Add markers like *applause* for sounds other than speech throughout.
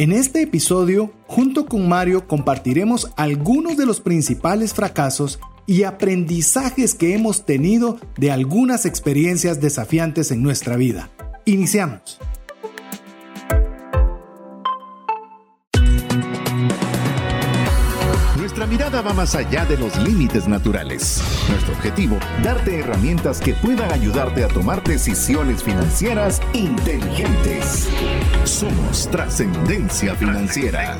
En este episodio, junto con Mario, compartiremos algunos de los principales fracasos y aprendizajes que hemos tenido de algunas experiencias desafiantes en nuestra vida. Iniciamos. Va más allá de los límites naturales. Nuestro objetivo, darte herramientas que puedan ayudarte a tomar decisiones financieras inteligentes. Somos trascendencia financiera.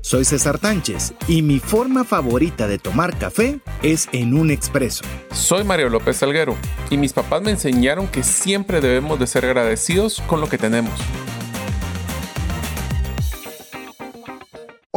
Soy César Tánchez y mi forma favorita de tomar café es en un expreso. Soy Mario López Salguero y mis papás me enseñaron que siempre debemos de ser agradecidos con lo que tenemos.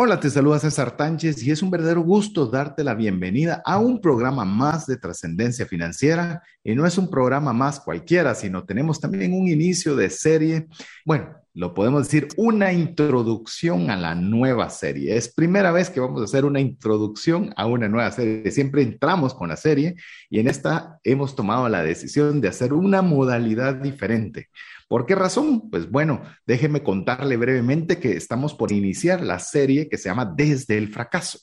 Hola, te saluda César Tánchez y es un verdadero gusto darte la bienvenida a un programa más de trascendencia financiera. Y no es un programa más cualquiera, sino tenemos también un inicio de serie. Bueno, lo podemos decir, una introducción a la nueva serie. Es primera vez que vamos a hacer una introducción a una nueva serie. Siempre entramos con la serie y en esta hemos tomado la decisión de hacer una modalidad diferente. ¿Por qué razón? Pues bueno, déjeme contarle brevemente que estamos por iniciar la serie que se llama Desde el fracaso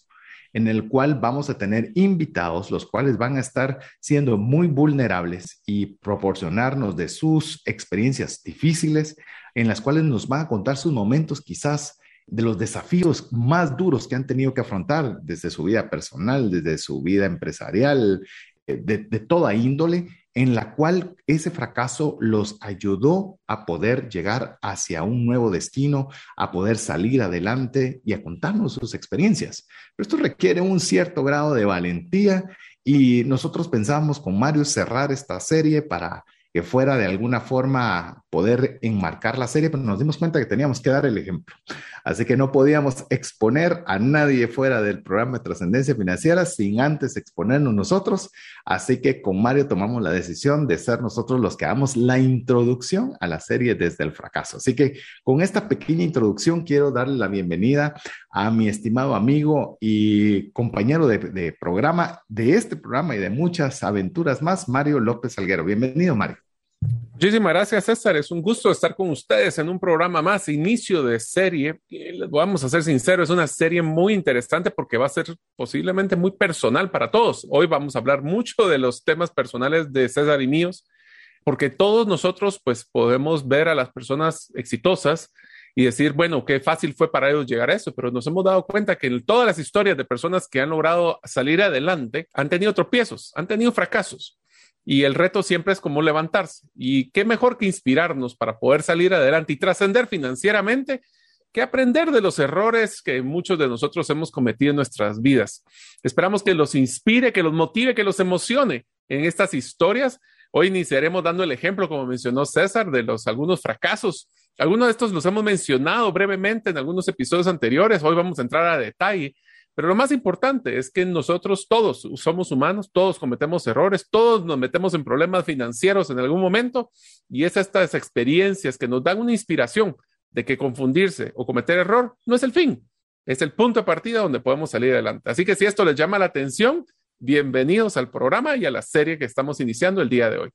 en el cual vamos a tener invitados, los cuales van a estar siendo muy vulnerables y proporcionarnos de sus experiencias difíciles, en las cuales nos van a contar sus momentos quizás de los desafíos más duros que han tenido que afrontar desde su vida personal, desde su vida empresarial, eh, de, de toda índole, en la cual ese fracaso los ayudó a poder llegar hacia un nuevo destino, a poder salir adelante y a contarnos sus experiencias. Pero esto requiere un cierto grado de valentía y nosotros pensamos con Mario cerrar esta serie para que fuera de alguna forma poder enmarcar la serie, pero nos dimos cuenta que teníamos que dar el ejemplo. Así que no podíamos exponer a nadie fuera del programa de trascendencia financiera sin antes exponernos nosotros. Así que con Mario tomamos la decisión de ser nosotros los que hagamos la introducción a la serie desde el fracaso. Así que con esta pequeña introducción quiero darle la bienvenida a mi estimado amigo y compañero de, de programa, de este programa y de muchas aventuras más, Mario López Salguero. Bienvenido, Mario. Muchísimas gracias, César. Es un gusto estar con ustedes en un programa más, inicio de serie. Vamos a ser sinceros, es una serie muy interesante porque va a ser posiblemente muy personal para todos. Hoy vamos a hablar mucho de los temas personales de César y míos, porque todos nosotros pues podemos ver a las personas exitosas y decir, bueno, qué fácil fue para ellos llegar a eso, pero nos hemos dado cuenta que en todas las historias de personas que han logrado salir adelante han tenido tropiezos, han tenido fracasos y el reto siempre es cómo levantarse. Y qué mejor que inspirarnos para poder salir adelante y trascender financieramente que aprender de los errores que muchos de nosotros hemos cometido en nuestras vidas. Esperamos que los inspire, que los motive, que los emocione en estas historias. Hoy iniciaremos dando el ejemplo, como mencionó César, de los algunos fracasos. Algunos de estos los hemos mencionado brevemente en algunos episodios anteriores. Hoy vamos a entrar a detalle pero lo más importante es que nosotros todos somos humanos, todos cometemos errores, todos nos metemos en problemas financieros en algún momento y es estas experiencias que nos dan una inspiración de que confundirse o cometer error no es el fin, es el punto de partida donde podemos salir adelante. Así que si esto les llama la atención, bienvenidos al programa y a la serie que estamos iniciando el día de hoy.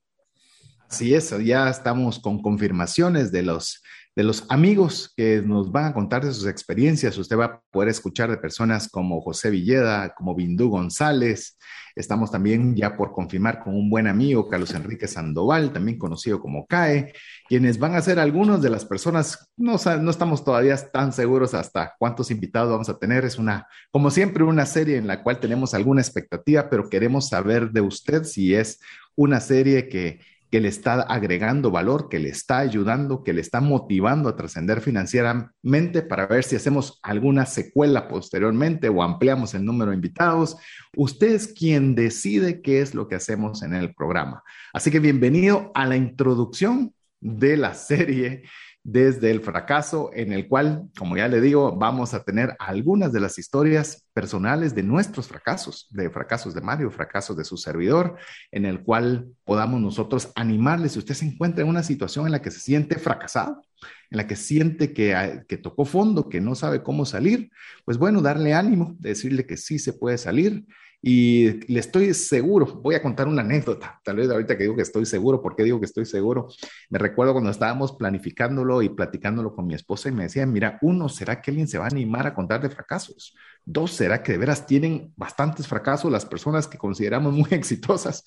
Así es, ya estamos con confirmaciones de los de los amigos que nos van a contar de sus experiencias. Usted va a poder escuchar de personas como José Villeda, como Bindú González. Estamos también ya por confirmar con un buen amigo, Carlos Enrique Sandoval, también conocido como CAE, quienes van a ser algunos de las personas, no, no estamos todavía tan seguros hasta cuántos invitados vamos a tener. Es una, como siempre, una serie en la cual tenemos alguna expectativa, pero queremos saber de usted si es una serie que que le está agregando valor, que le está ayudando, que le está motivando a trascender financieramente para ver si hacemos alguna secuela posteriormente o ampliamos el número de invitados. Usted es quien decide qué es lo que hacemos en el programa. Así que bienvenido a la introducción de la serie desde el fracaso, en el cual, como ya le digo, vamos a tener algunas de las historias personales de nuestros fracasos, de fracasos de Mario, fracasos de su servidor, en el cual podamos nosotros animarle si usted se encuentra en una situación en la que se siente fracasado, en la que siente que, que tocó fondo, que no sabe cómo salir, pues bueno, darle ánimo, decirle que sí se puede salir y le estoy seguro, voy a contar una anécdota, tal vez ahorita que digo que estoy seguro, ¿por qué digo que estoy seguro? Me recuerdo cuando estábamos planificándolo y platicándolo con mi esposa y me decían, mira, uno, ¿será que alguien se va a animar a contar de fracasos? Dos, ¿será que de veras tienen bastantes fracasos las personas que consideramos muy *laughs* exitosas?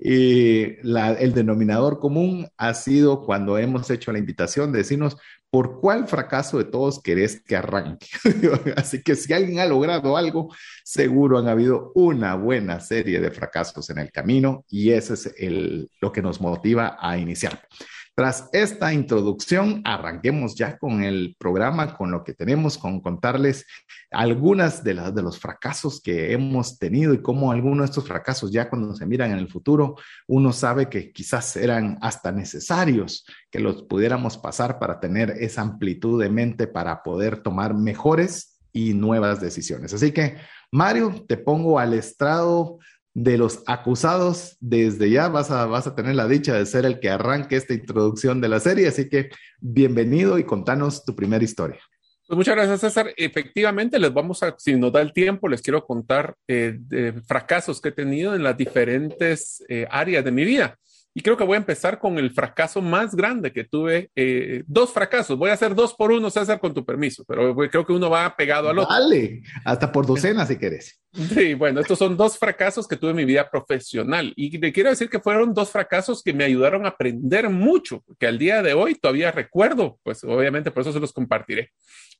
Y el denominador común ha sido cuando hemos hecho la invitación de decirnos, ¿por cuál fracaso de todos querés que arranque? *laughs* Así que si alguien ha logrado algo, seguro han habido una buena serie de fracasos en el camino y ese es el, lo que nos motiva a iniciar. Tras esta introducción, arranquemos ya con el programa, con lo que tenemos, con contarles algunas de, las, de los fracasos que hemos tenido y cómo algunos de estos fracasos ya cuando se miran en el futuro, uno sabe que quizás eran hasta necesarios que los pudiéramos pasar para tener esa amplitud de mente para poder tomar mejores y nuevas decisiones. Así que, Mario, te pongo al estrado de los acusados. Desde ya vas a, vas a tener la dicha de ser el que arranque esta introducción de la serie, así que bienvenido y contanos tu primera historia. Pues muchas gracias, César. Efectivamente, les vamos a, si nos da el tiempo, les quiero contar eh, de fracasos que he tenido en las diferentes eh, áreas de mi vida. Y creo que voy a empezar con el fracaso más grande que tuve. Eh, dos fracasos. Voy a hacer dos por uno, César, con tu permiso, pero creo que uno va pegado al otro. Dale, hasta por docena si querés. Sí, bueno, estos son dos fracasos que tuve en mi vida profesional. Y le quiero decir que fueron dos fracasos que me ayudaron a aprender mucho, que al día de hoy todavía recuerdo, pues obviamente por eso se los compartiré.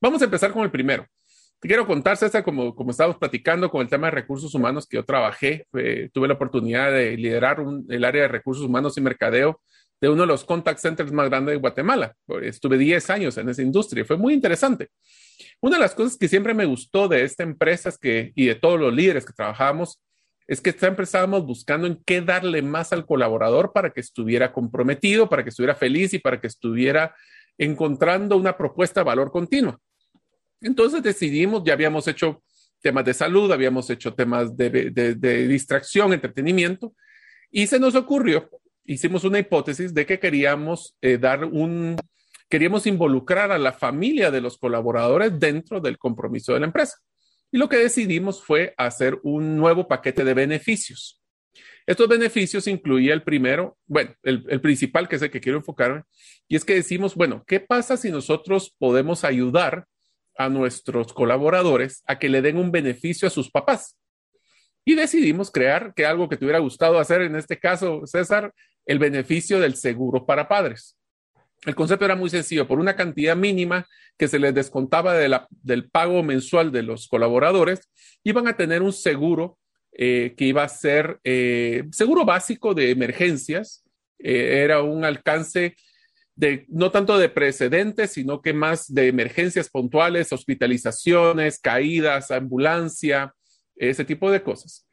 Vamos a empezar con el primero. Te quiero contar, César, como, como estábamos platicando con el tema de recursos humanos que yo trabajé, tuve la oportunidad de liderar el área de recursos humanos y mercadeo de uno de los contact centers más grandes de Guatemala. Estuve 10 años en esa industria, fue muy interesante. Una de las cosas que siempre me gustó de esta empresa es que, y de todos los líderes que trabajamos, es que siempre estábamos buscando en qué darle más al colaborador para que estuviera comprometido, para que estuviera feliz y para que estuviera encontrando una propuesta de valor continua. Entonces decidimos, ya habíamos hecho temas de salud, habíamos hecho temas de, distracción, entretenimiento, y se nos ocurrió, hicimos una hipótesis de que queríamos eh, dar un, queríamos involucrar a la familia de los colaboradores dentro del compromiso de la empresa. Y lo que decidimos fue hacer un nuevo paquete de beneficios. Estos beneficios incluía el primero, bueno, el, el, principal que es el que quiero enfocarme, y es que decimos, bueno, ¿qué pasa si nosotros podemos ayudar a nuestros colaboradores a que le den un beneficio a sus papás. Y decidimos crear que algo que te hubiera gustado hacer, en este caso, César, el beneficio del seguro para padres. El concepto era muy sencillo, por una cantidad mínima que se les descontaba del pago mensual de los colaboradores, iban a tener un seguro eh, que iba a ser eh, seguro básico de emergencias, eh, era un alcance no tanto de precedentes, sino que más de emergencias puntuales, hospitalizaciones, caídas, ambulancia, ese tipo de cosas.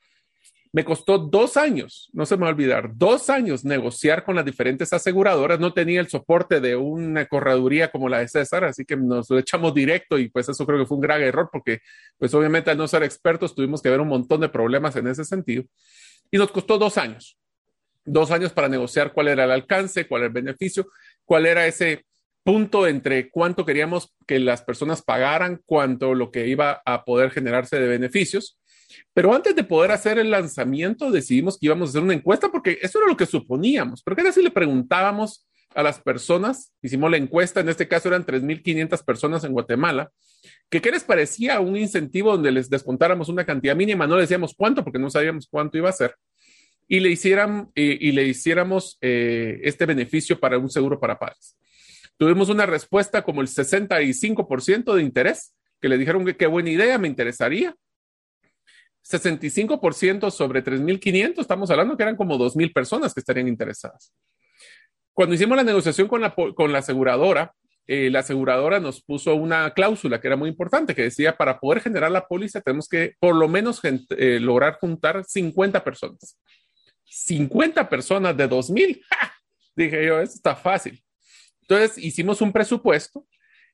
Me costó dos años, no se me va a olvidar, dos años negociar con las diferentes aseguradoras. No tenía el soporte de una correduría como la de César, así que nos lo echamos directo y pues eso creo que fue un gran error porque pues obviamente al no ser expertos tuvimos que ver un montón de problemas en ese sentido. Y nos costó dos años, dos años para negociar cuál era el alcance, cuál era el beneficio cuál era ese punto entre cuánto queríamos que las personas pagaran, cuánto lo que iba a poder generarse de beneficios. Pero antes de poder hacer el lanzamiento, decidimos que íbamos a hacer una encuesta porque eso era lo que suponíamos. Pero ¿qué tal si le preguntábamos a las personas? Hicimos la encuesta, en este caso eran 3.500 personas en Guatemala, que qué les parecía un incentivo donde les descontáramos una cantidad mínima, no le decíamos cuánto porque no sabíamos cuánto iba a ser y le, hicieran, y le hiciéramos eh, este beneficio para un seguro para padres. Tuvimos una respuesta como el 65% de interés, que le dijeron que qué buena idea, me interesaría. 65% sobre 3.500, estamos hablando que eran como 2.000 personas que estarían interesadas. Cuando hicimos la negociación con la, con la aseguradora, eh, la aseguradora nos puso una cláusula que era muy importante, que decía, para poder generar la póliza tenemos que por lo menos eh, lograr juntar 50 personas. 50 personas de 2000. *laughs* Dije yo, esto está fácil. Entonces hicimos un presupuesto,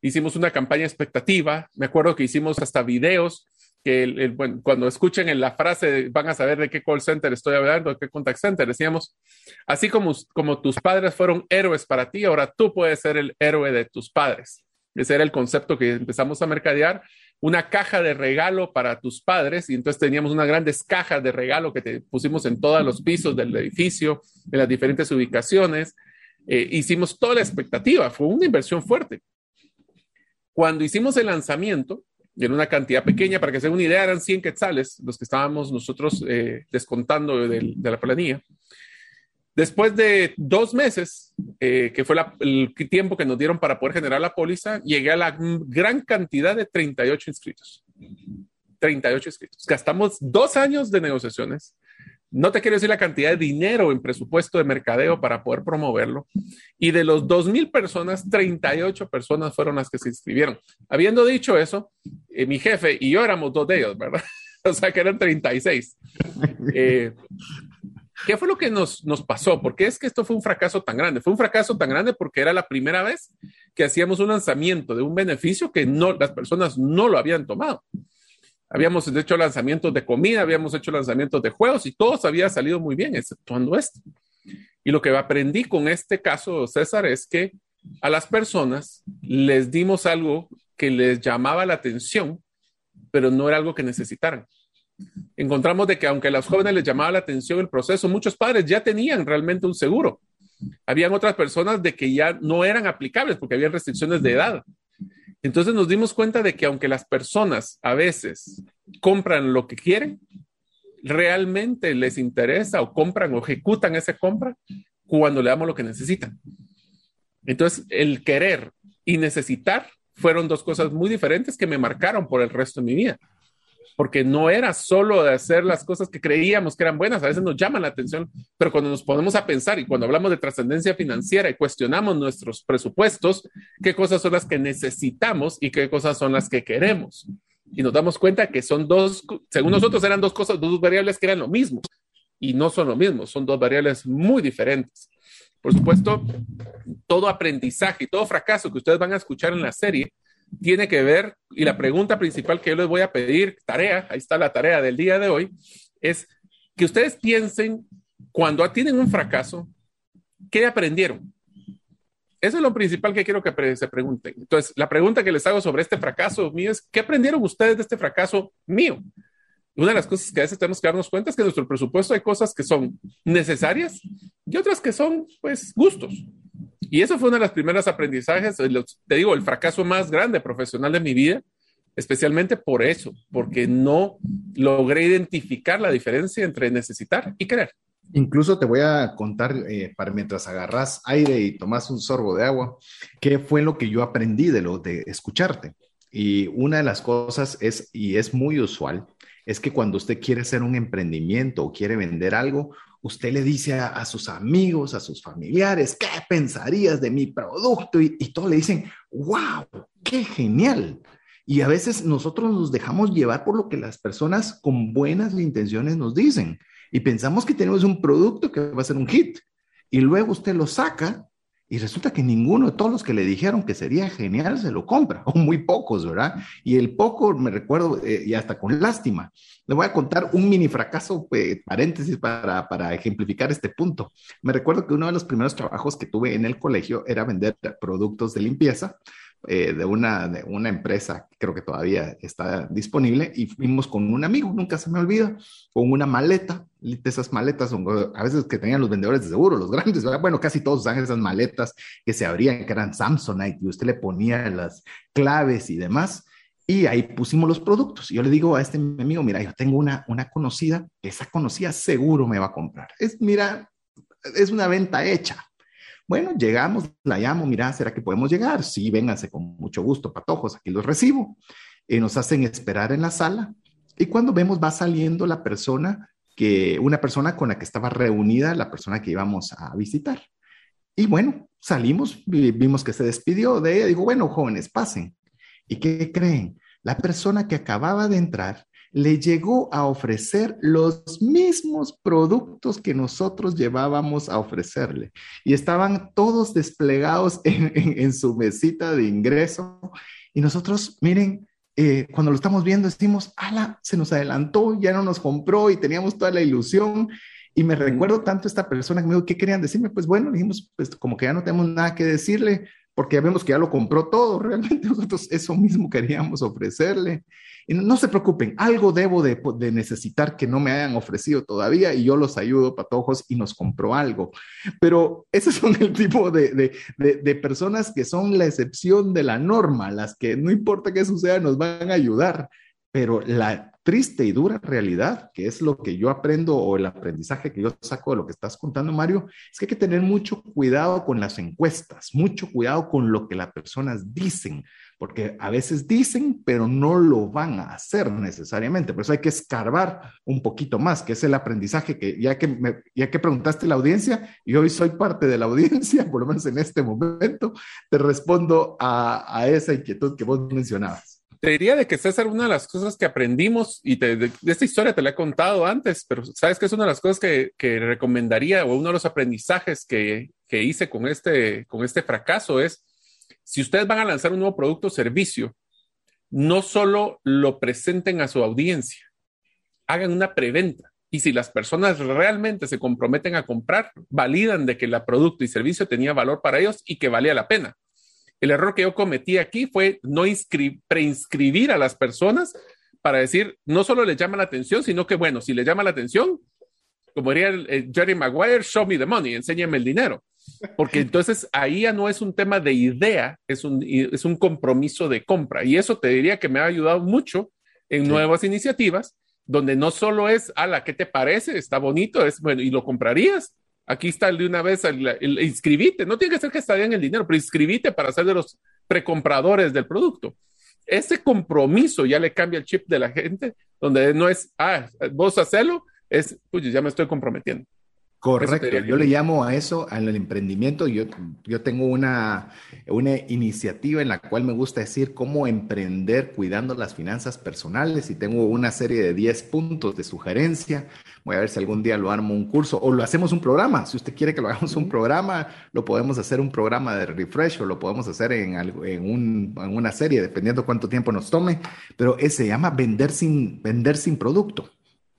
hicimos una campaña expectativa. Me acuerdo que hicimos hasta videos que bueno, cuando escuchen en la frase van a saber de qué call center estoy hablando, de qué contact center. Decíamos, así como, como tus padres fueron héroes para ti, ahora tú puedes ser el héroe de tus padres. Ese era el concepto que empezamos a mercadear una caja de regalo para tus padres y entonces teníamos unas grandes cajas de regalo que te pusimos en todos los pisos del edificio, en las diferentes ubicaciones. Eh, hicimos toda la expectativa, fue una inversión fuerte. Cuando hicimos el lanzamiento, en una cantidad pequeña, para que se den una idea, eran 100 quetzales los que estábamos nosotros eh, descontando de, la planilla. Después de dos meses, eh, que fue el tiempo que nos dieron para poder generar la póliza, llegué a la gran cantidad de 38 inscritos. 38 inscritos. Gastamos dos años de negociaciones, no te quiero decir la cantidad de dinero en presupuesto de mercadeo para poder promoverlo. Y de los 2.000 personas, 38 personas fueron las que se inscribieron. Habiendo dicho eso, eh, mi jefe y yo éramos dos de ellos, ¿verdad? *laughs* o sea que eran 36. Eh, ¿Qué fue lo que nos, nos pasó? ¿Por qué es que esto fue un fracaso tan grande? Fue un fracaso tan grande porque era la primera vez que hacíamos un lanzamiento de un beneficio que no, las personas no lo habían tomado. Habíamos hecho lanzamientos de comida, habíamos hecho lanzamientos de juegos y todos había salido muy bien, exceptuando este. Y lo que aprendí con este caso, César, es que a las personas les dimos algo que les llamaba la atención, pero no era algo que necesitaran. Encontramos de que aunque a los jóvenes les llamaba la atención el proceso, muchos padres ya tenían realmente un seguro. Habían otras personas de que ya no eran aplicables porque había restricciones de edad. Entonces nos dimos cuenta de que aunque las personas a veces compran lo que quieren, realmente les interesa o compran o ejecutan esa compra cuando le damos lo que necesitan. Entonces, el querer y necesitar fueron dos cosas muy diferentes que me marcaron por el resto de mi vida porque no era solo de hacer las cosas que creíamos que eran buenas, a veces nos llaman la atención, pero cuando nos ponemos a pensar y cuando hablamos de trascendencia financiera y cuestionamos nuestros presupuestos, qué cosas son las que necesitamos y qué cosas son las que queremos. Y nos damos cuenta que son dos, según nosotros eran dos cosas, dos variables que eran lo mismo y no son lo mismo, son dos variables muy diferentes. Por supuesto, todo aprendizaje y todo fracaso que ustedes van a escuchar en la serie tiene que ver, y la pregunta principal que yo les voy a pedir, tarea, ahí está la tarea del día de hoy, es que ustedes piensen cuando tienen un fracaso, ¿qué aprendieron? Eso es lo principal que quiero que se pregunten. Entonces, la pregunta que les hago sobre este fracaso mío es, ¿qué aprendieron ustedes de este fracaso mío? Una de las cosas que a veces tenemos que darnos cuenta es que en nuestro presupuesto hay cosas que son necesarias y otras que son, pues, gustos. Y eso fue uno de los primeros aprendizajes, te digo, el fracaso más grande profesional de mi vida, especialmente por eso, porque no logré identificar la diferencia entre necesitar y querer. Incluso te voy a contar, eh, para mientras agarras aire y tomas un sorbo de agua, qué fue lo que yo aprendí de lo de escucharte. Y una de las cosas es, y es muy usual, es que cuando usted quiere hacer un emprendimiento o quiere vender algo, usted le dice a, sus amigos, a sus familiares, ¿qué pensarías de mi producto? Y, y todos le dicen, wow, qué genial. Y a veces nosotros nos dejamos llevar por lo que las personas con buenas intenciones nos dicen y pensamos que tenemos un producto que va a ser un hit. Y luego usted lo saca y resulta que ninguno de todos los que le dijeron que sería genial se lo compra, *laughs* o muy pocos, ¿verdad? Y el poco, me recuerdo, eh, y hasta con lástima. Le voy a contar un mini fracaso, eh, paréntesis, para, para ejemplificar este punto. Me recuerdo que uno de los primeros trabajos que tuve en el colegio era vender productos de limpieza eh, de, una, de una empresa, creo que todavía está disponible, y fuimos con un amigo, nunca se me olvida, con una maleta, de esas maletas, a veces que tenían los vendedores de seguro, los grandes, bueno, casi todos usan esas maletas que se abrían, que eran Samsonite, y usted le ponía las claves y demás. Y ahí pusimos los productos. Yo le digo a este amigo, mira, yo tengo una, una conocida, esa conocida seguro me va a comprar. Es, mira, es una venta hecha. Bueno, llegamos, la llamo, mira, ¿será que podemos llegar? Sí, vénganse con mucho gusto, patojos, aquí los recibo. Y nos hacen esperar en la sala. Y cuando vemos, va saliendo la persona que, una persona con la que estaba reunida, la persona que íbamos a visitar. Y bueno, salimos, vimos que se despidió de ella. Digo, bueno, jóvenes, pasen. ¿Y qué creen? La persona que acababa de entrar le llegó a ofrecer los mismos productos que nosotros llevábamos a ofrecerle. Y estaban todos desplegados *laughs* en, su mesita de ingreso. Y nosotros, miren, eh, cuando lo estamos viendo, decimos, ala, se nos adelantó, ya no nos compró y teníamos toda la ilusión. Y me recuerdo tanto esta persona que me dijo, ¿qué querían decirme? Pues bueno, dijimos, pues como que ya no tenemos nada que decirle, porque vemos que ya lo compró todo. *laughs* Realmente nosotros eso mismo queríamos ofrecerle. No, se preocupen, algo debo de, necesitar que no me hayan ofrecido todavía y yo los ayudo, patojos, y nos compró algo. Pero esos son el tipo de, de personas que son la excepción de la norma, las que no importa qué suceda, nos van a ayudar. Pero la triste y dura realidad, que es lo que yo aprendo o el aprendizaje que yo saco de lo que estás contando, Mario, es que hay que tener mucho cuidado con las encuestas, mucho cuidado con lo que las personas dicen, porque a veces dicen, pero no lo van a hacer necesariamente. Por eso hay que escarbar un poquito más, que es el aprendizaje que ya que, me, ya que preguntaste la audiencia, y hoy soy parte de la audiencia, *laughs* por lo menos en este momento, te respondo a, a esa inquietud que vos mencionabas. Te diría de que César, una de las cosas que aprendimos, y de, esta historia te la he contado antes, pero sabes que es una de las cosas que, que recomendaría o uno de los aprendizajes que, que, hice con este, con este fracaso es, si ustedes van a lanzar un nuevo producto o servicio, no solo lo presenten a su audiencia, hagan una preventa. Y si las personas realmente se comprometen a comprar, validan de que el producto y servicio tenía valor para ellos y que valía la pena. El error que yo cometí aquí fue no preinscribir a las personas para decir, no solo les llama la atención, sino que, bueno, si les llama la atención, como diría Jerry Maguire, show me the money, enséñame el dinero. Porque *laughs* entonces ahí ya no es un tema de idea, es un, es un compromiso de compra. Y eso te diría que me ha ayudado mucho en nuevas iniciativas, donde no solo es, ala, ¿qué te parece? Está bonito, es bueno, y lo comprarías, Aquí está el de una vez, el, inscribite. No tiene que ser que en el dinero, pero inscribite para ser de los precompradores del producto. Ese compromiso ya le cambia el chip de la gente, donde no es, ah, vos hacelo, es, pues ya me estoy comprometiendo. Correcto, yo le llamo a eso, al emprendimiento. Yo, yo tengo una, una iniciativa en la cual me gusta decir cómo emprender cuidando las finanzas personales y tengo una serie de 10 puntos de sugerencia. Voy a ver si algún día lo armo un curso o lo hacemos un programa. Si usted quiere que lo hagamos un programa, lo podemos hacer un programa de refresh o lo podemos hacer en, en, un, en una serie, dependiendo cuánto tiempo nos tome. Pero ese se llama vender sin, vender sin producto.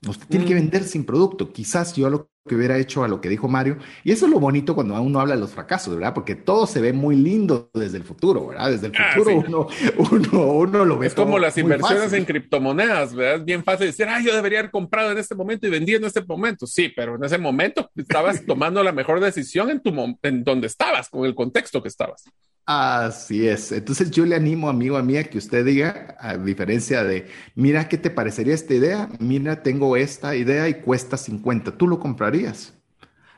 Usted tiene que mm. vender sin producto. Quizás yo lo que hubiera hecho a lo que dijo Mario. Y eso es lo bonito cuando uno habla de los fracasos, ¿verdad? Porque todo se ve muy lindo desde el futuro, ¿verdad? Desde el ah, futuro uno, uno, lo ve. Es como las inversiones en criptomonedas, ¿verdad? Es bien fácil decir, ah, yo debería haber comprado en este momento y vendido en este momento. Sí, pero en ese momento estabas *laughs* tomando la mejor decisión en, tu, en donde estabas, con el contexto que estabas. Así es. Entonces yo le animo, amigo a mí, a que usted diga, a diferencia de, mira, ¿qué te parecería esta idea? Mira, tengo esta idea y cuesta 50. ¿Tú lo comprarías?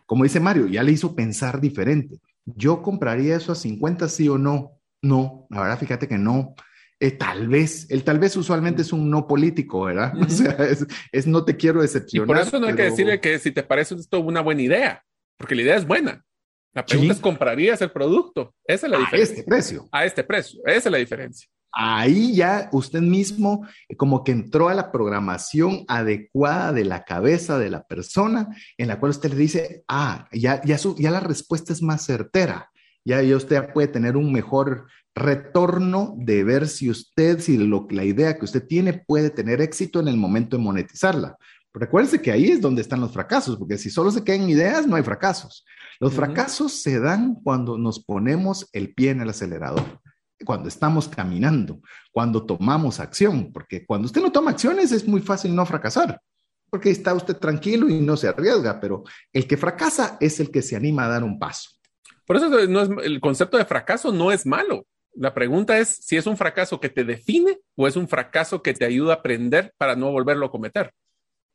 Como dice Mario, ya le hizo pensar diferente. ¿Yo compraría eso a 50, sí o no? No, la verdad, fíjate que no. Eh, tal vez, el tal vez usualmente es un no político, ¿verdad? *laughs* O sea, es, no te quiero decepcionar. Y por eso no hay que decirle que si te parece esto una buena idea, porque la idea es buena. La pregunta es, ¿comprarías el producto? Esa es la diferencia. A este precio. A este precio. Esa es la diferencia. Ahí ya usted mismo eh, como que entró a la programación adecuada de la cabeza de la persona en la cual usted le dice, ah, ya, ya, ya la respuesta es más certera. Ya, ya usted puede tener un mejor retorno de ver si usted, si lo, la idea que usted tiene puede tener éxito en el momento de monetizarla. Recuerde que ahí es donde están los fracasos, porque si solo se quedan ideas, no hay fracasos. Los fracasos se dan cuando nos ponemos el pie en el acelerador, cuando estamos caminando, cuando tomamos acción, porque cuando usted no toma acciones es muy fácil no fracasar, porque está usted tranquilo y no se arriesga, pero el que fracasa es el que se anima a dar un paso. Por eso no es, el concepto de fracaso no es malo. La pregunta es si es un fracaso que te define o es un fracaso que te ayuda a aprender para no volverlo a cometer.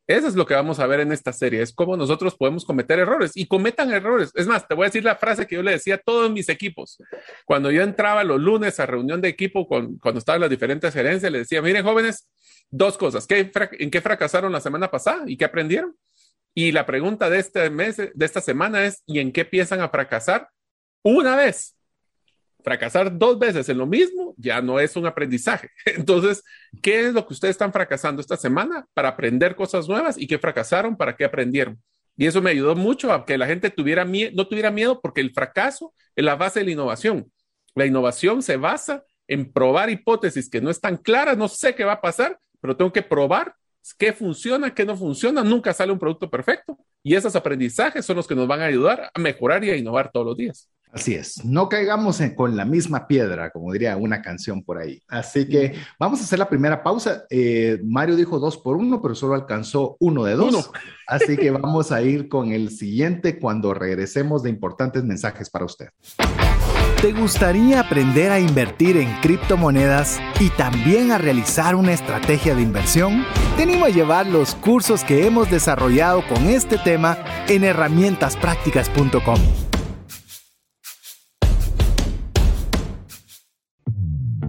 Eso es lo que vamos a ver en esta serie, es cómo nosotros podemos cometer errores y cometan errores. Es más, te voy a decir la frase que yo le decía a todos mis equipos. Cuando yo entraba los lunes a reunión de equipo, con, cuando estaban las diferentes gerencias, le decía, miren jóvenes, dos cosas, ¿Qué, ¿en qué fracasaron la semana pasada y qué aprendieron? Y la pregunta de este mes, de esta semana es, ¿y en qué piensan a fracasar una vez? Fracasar dos veces en lo mismo ya no es un aprendizaje. *laughs* Entonces, ¿qué es lo que ustedes están fracasando esta semana para aprender cosas nuevas y qué fracasaron para qué aprendieron? Y eso me ayudó mucho a que la gente tuviera no tuviera miedo porque el fracaso es la base de la innovación. La innovación se basa en probar hipótesis que no están claras, no sé qué va a pasar, pero tengo que probar qué funciona, qué no funciona, nunca sale un producto perfecto. Y esos aprendizajes son los que nos van a ayudar a mejorar y a innovar todos los días. Así es, no caigamos con la misma piedra, como diría una canción por ahí. Así que vamos a hacer la primera pausa. Eh, Mario dijo dos por uno, pero solo alcanzó uno de dos. Así que vamos a ir con el siguiente cuando regresemos de importantes mensajes para usted. ¿Te gustaría aprender a invertir en criptomonedas y también a realizar una estrategia de inversión? Te animo a llevar los cursos que hemos desarrollado con este tema en herramientasprácticas.com.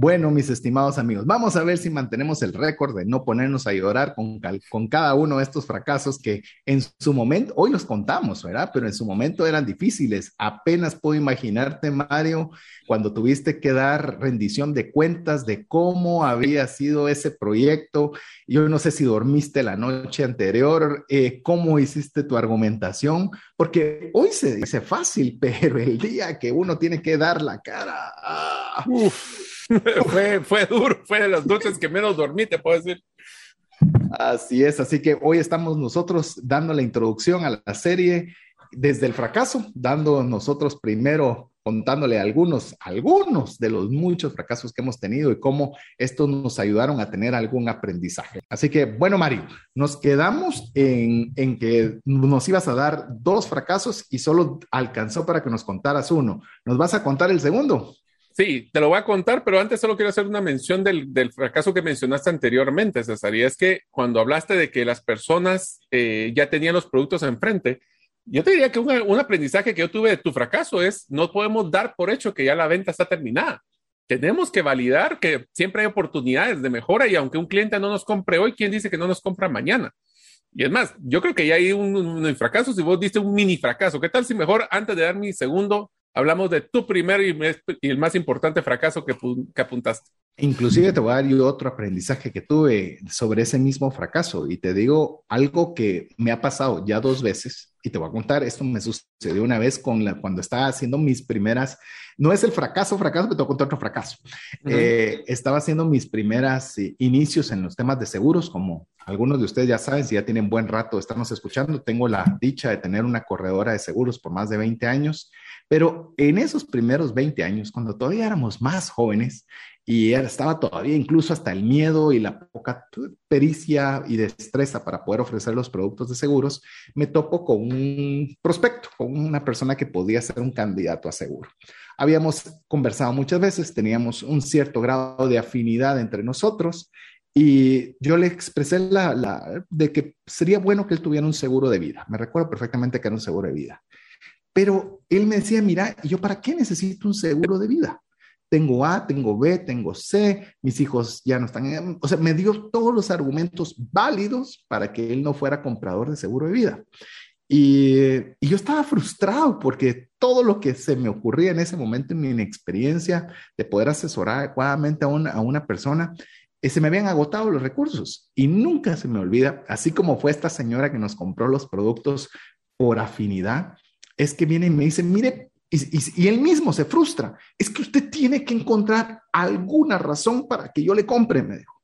Bueno, mis estimados amigos, vamos a ver si mantenemos el récord de no ponernos a llorar con, cada uno de estos fracasos que en su momento, hoy los contamos, ¿verdad? Pero en su momento eran difíciles. Apenas puedo imaginarte, Mario, cuando tuviste que dar rendición de cuentas de cómo había sido ese proyecto. Yo no sé si dormiste la noche anterior, eh, cómo hiciste tu argumentación, porque hoy se dice fácil, *laughs* pero el día que uno tiene que dar la cara... ¡ah! *laughs* fue, fue duro, fue de las noches que menos dormí, te puedo decir. Así es, así que hoy estamos nosotros dando la introducción a la serie desde el fracaso, dando nosotros primero contándole algunos, algunos de los muchos fracasos que hemos tenido y cómo estos nos ayudaron a tener algún aprendizaje. Así que, bueno, Mario, nos quedamos en, en que nos ibas a dar dos fracasos y solo alcanzó para que nos contaras uno. ¿Nos vas a contar el segundo? Sí, te lo voy a contar, pero antes solo quiero hacer una mención del, fracaso que mencionaste anteriormente, César, y es que cuando hablaste de que las personas eh, ya tenían los productos enfrente, yo te diría que un, aprendizaje que yo tuve de tu fracaso es no podemos dar por hecho que ya la venta está terminada. Tenemos que validar que siempre hay oportunidades de mejora y aunque un cliente no nos compre hoy, ¿quién dice que no nos compra mañana? Y es más, yo creo que ya hay un, un fracaso si vos diste un mini fracaso. ¿Qué tal si mejor antes de dar mi segundo hablamos de tu primer y, el más importante fracaso que, que, apuntaste. Inclusive te voy a dar yo otro aprendizaje que tuve sobre ese mismo fracaso y te digo algo que me ha pasado ya dos veces y te voy a contar, esto me sucedió una vez con la, cuando estaba haciendo mis primeras, no es el fracaso, fracaso, pero te voy a contar otro fracaso. Eh, estaba haciendo mis primeras eh, inicios en los temas de seguros, como algunos de ustedes ya saben, si ya tienen buen rato de estarnos escuchando, tengo la dicha de tener una corredora de seguros por más de 20 años pero en esos primeros 20 años, cuando todavía éramos más jóvenes y estaba todavía incluso hasta el miedo y la poca pericia y destreza para poder ofrecer los productos de seguros, me topo con un prospecto, con una persona que podía ser un candidato a seguro. Habíamos conversado muchas veces, teníamos un cierto grado de afinidad entre nosotros y yo le expresé la, la, de que sería bueno que él tuviera un seguro de vida. Me recuerdo perfectamente que era un seguro de vida. Pero él me decía, mira, ¿yo para qué necesito un seguro de vida? Tengo A, tengo B, tengo C, mis hijos ya no están, o sea, me dio todos los argumentos válidos para que él no fuera comprador de seguro de vida. Y, yo estaba frustrado porque todo lo que se me ocurría en ese momento en mi inexperiencia de poder asesorar adecuadamente a una, a una persona, eh, se me habían agotado los recursos. Y nunca se me olvida, así como fue esta señora que nos compró los productos por afinidad, es que viene y me dice, mire, y, él mismo se frustra, es que usted tiene que encontrar alguna razón para que yo le compre, me dijo.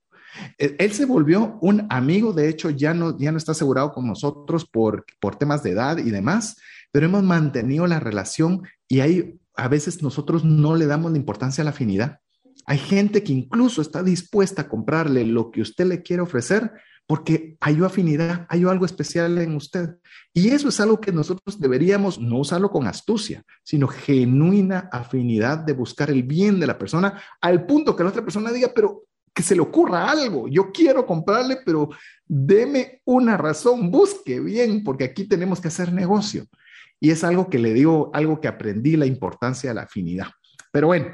E, él se volvió un amigo, de hecho ya no, ya no está asegurado con nosotros por, por temas de edad y demás, pero hemos mantenido la relación y ahí a veces nosotros no le damos la importancia a la afinidad. Hay gente que incluso está dispuesta a comprarle lo que usted le quiere ofrecer porque hay afinidad, hay algo especial en usted. Y eso es algo que nosotros deberíamos no usarlo con astucia, sino genuina afinidad de buscar el bien de la persona al punto que la otra persona diga, pero que se le ocurra algo, yo quiero comprarle, pero deme una razón, busque bien, porque aquí tenemos que hacer negocio. Y es algo que le digo, algo que aprendí, la importancia de la afinidad. Pero bueno,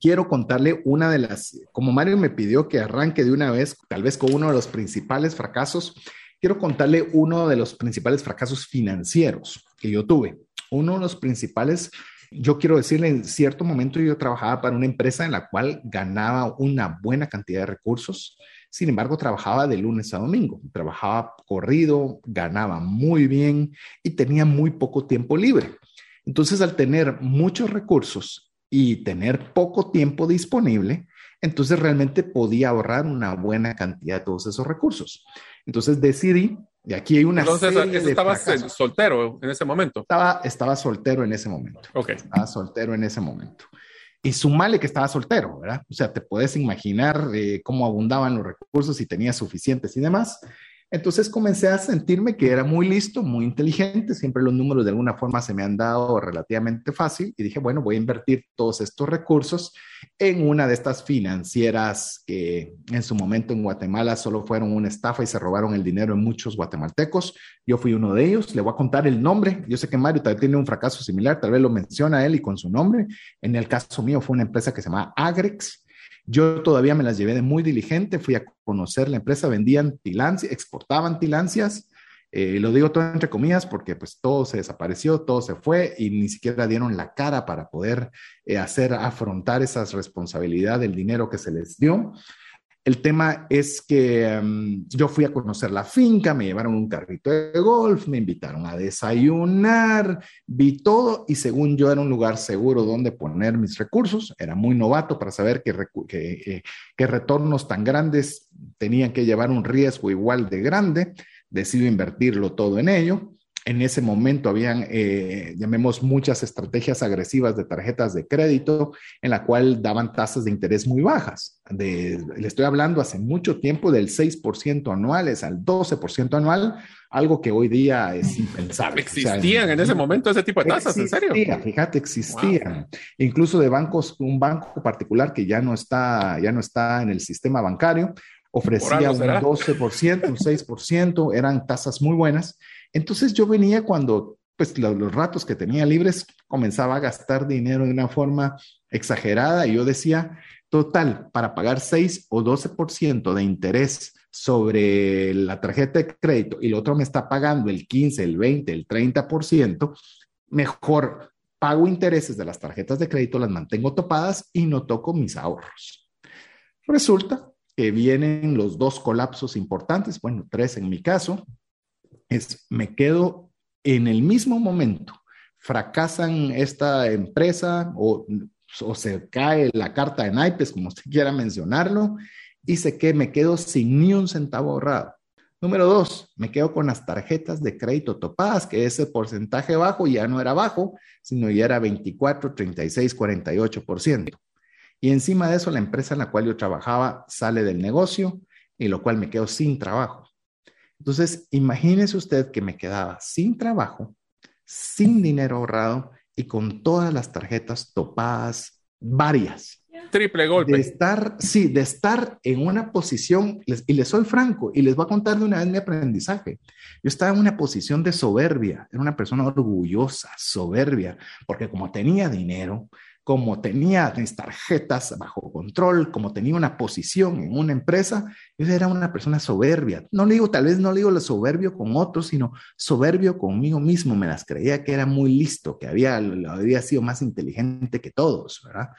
quiero contarle una de las, como Mario me pidió que arranque de una vez, tal vez con uno de los principales fracasos, quiero contarle uno de los principales fracasos financieros que yo tuve. Uno de los principales, yo quiero decirle, en cierto momento yo trabajaba para una empresa en la cual ganaba una buena cantidad de recursos. Sin embargo, trabajaba de lunes a domingo, trabajaba corrido, ganaba muy bien y tenía muy poco tiempo libre. Entonces, al tener muchos recursos y tener poco tiempo disponible, entonces realmente podía ahorrar una buena cantidad de todos esos recursos. Entonces decidí, y aquí hay una Entonces, estabas soltero en ese momento. Estaba, estaba soltero en ese momento. Ok. Estaba soltero en ese momento. Y sumale que estaba soltero, ¿verdad? O sea, te puedes imaginar eh, cómo abundaban los recursos y tenía suficientes y demás. Entonces comencé a sentirme que era muy listo, muy inteligente, siempre los números de alguna forma se me han dado relativamente fácil y dije, bueno, voy a invertir todos estos recursos en una de estas financieras que en su momento en Guatemala solo fueron una estafa y se robaron el dinero en muchos guatemaltecos. Yo fui uno de ellos, le voy a contar el nombre. Yo sé que Mario también tiene un fracaso similar, tal vez lo menciona él y con su nombre. En el caso mío fue una empresa que se llama Agrex yo todavía me las llevé de muy diligente, fui a conocer la empresa, vendían tilancias, exportaban tilancias, eh, lo digo todo entre comillas porque pues todo se desapareció, todo se fue y ni siquiera dieron la cara para poder eh, hacer afrontar esas responsabilidades del dinero que se les dio. El tema es que em, yo fui a conocer la finca, me llevaron un carrito de golf, me invitaron a desayunar, vi todo y según yo era un lugar seguro donde poner mis recursos. Era muy novato para saber que, que retornos tan grandes tenían que llevar un riesgo igual de grande. Decido invertirlo todo en ello. En ese momento habían, eh, llamemos, muchas estrategias agresivas de tarjetas de crédito en la cual daban tasas de interés muy bajas. De, le estoy hablando hace mucho tiempo del 6% anuales al 12% anual, algo que hoy día es impensable. ¿Existían en ese momento ese tipo de tasas? ¿En serio? Fíjate, existían. Incluso de bancos, un banco particular que ya no está, ya no está en el sistema bancario, ofrecía un 12%, un 6%, eran tasas muy buenas. Entonces yo venía cuando, pues los, ratos que tenía libres, comenzaba a gastar dinero de una forma exagerada y yo decía, total, para pagar 6 o 12% de interés sobre la tarjeta de crédito y el otro me está pagando el 15, el 20, el 30%, mejor pago intereses de las tarjetas de crédito, las mantengo topadas y no toco mis ahorros. Resulta que vienen los dos colapsos importantes, bueno, tres en mi caso, es me quedo en el mismo momento, fracasan esta empresa o, se cae la carta de naipes, como usted quiera mencionarlo, y sé que me quedo sin ni un centavo ahorrado. Número dos, me quedo con las tarjetas de crédito topadas, que ese porcentaje bajo ya no era bajo, sino ya era 24, 36, 48%. Y encima de eso, la empresa en la cual yo trabajaba sale del negocio, y lo cual me quedo sin trabajo. Entonces, imagínese usted que me quedaba sin trabajo, sin dinero ahorrado y con todas las tarjetas topadas, varias. Triple golpe. De estar, sí, de estar en una posición, y les soy franco, y les voy a contar de una vez mi aprendizaje. Yo estaba en una posición de soberbia, era una persona orgullosa, soberbia, porque como tenía dinero, como tenía mis tarjetas bajo control, como tenía una posición en una empresa, yo era una persona soberbia. No digo, tal vez no digo lo soberbio con otros, sino soberbio conmigo mismo. Me las creía que era muy listo, que había, había sido más inteligente que todos, ¿verdad?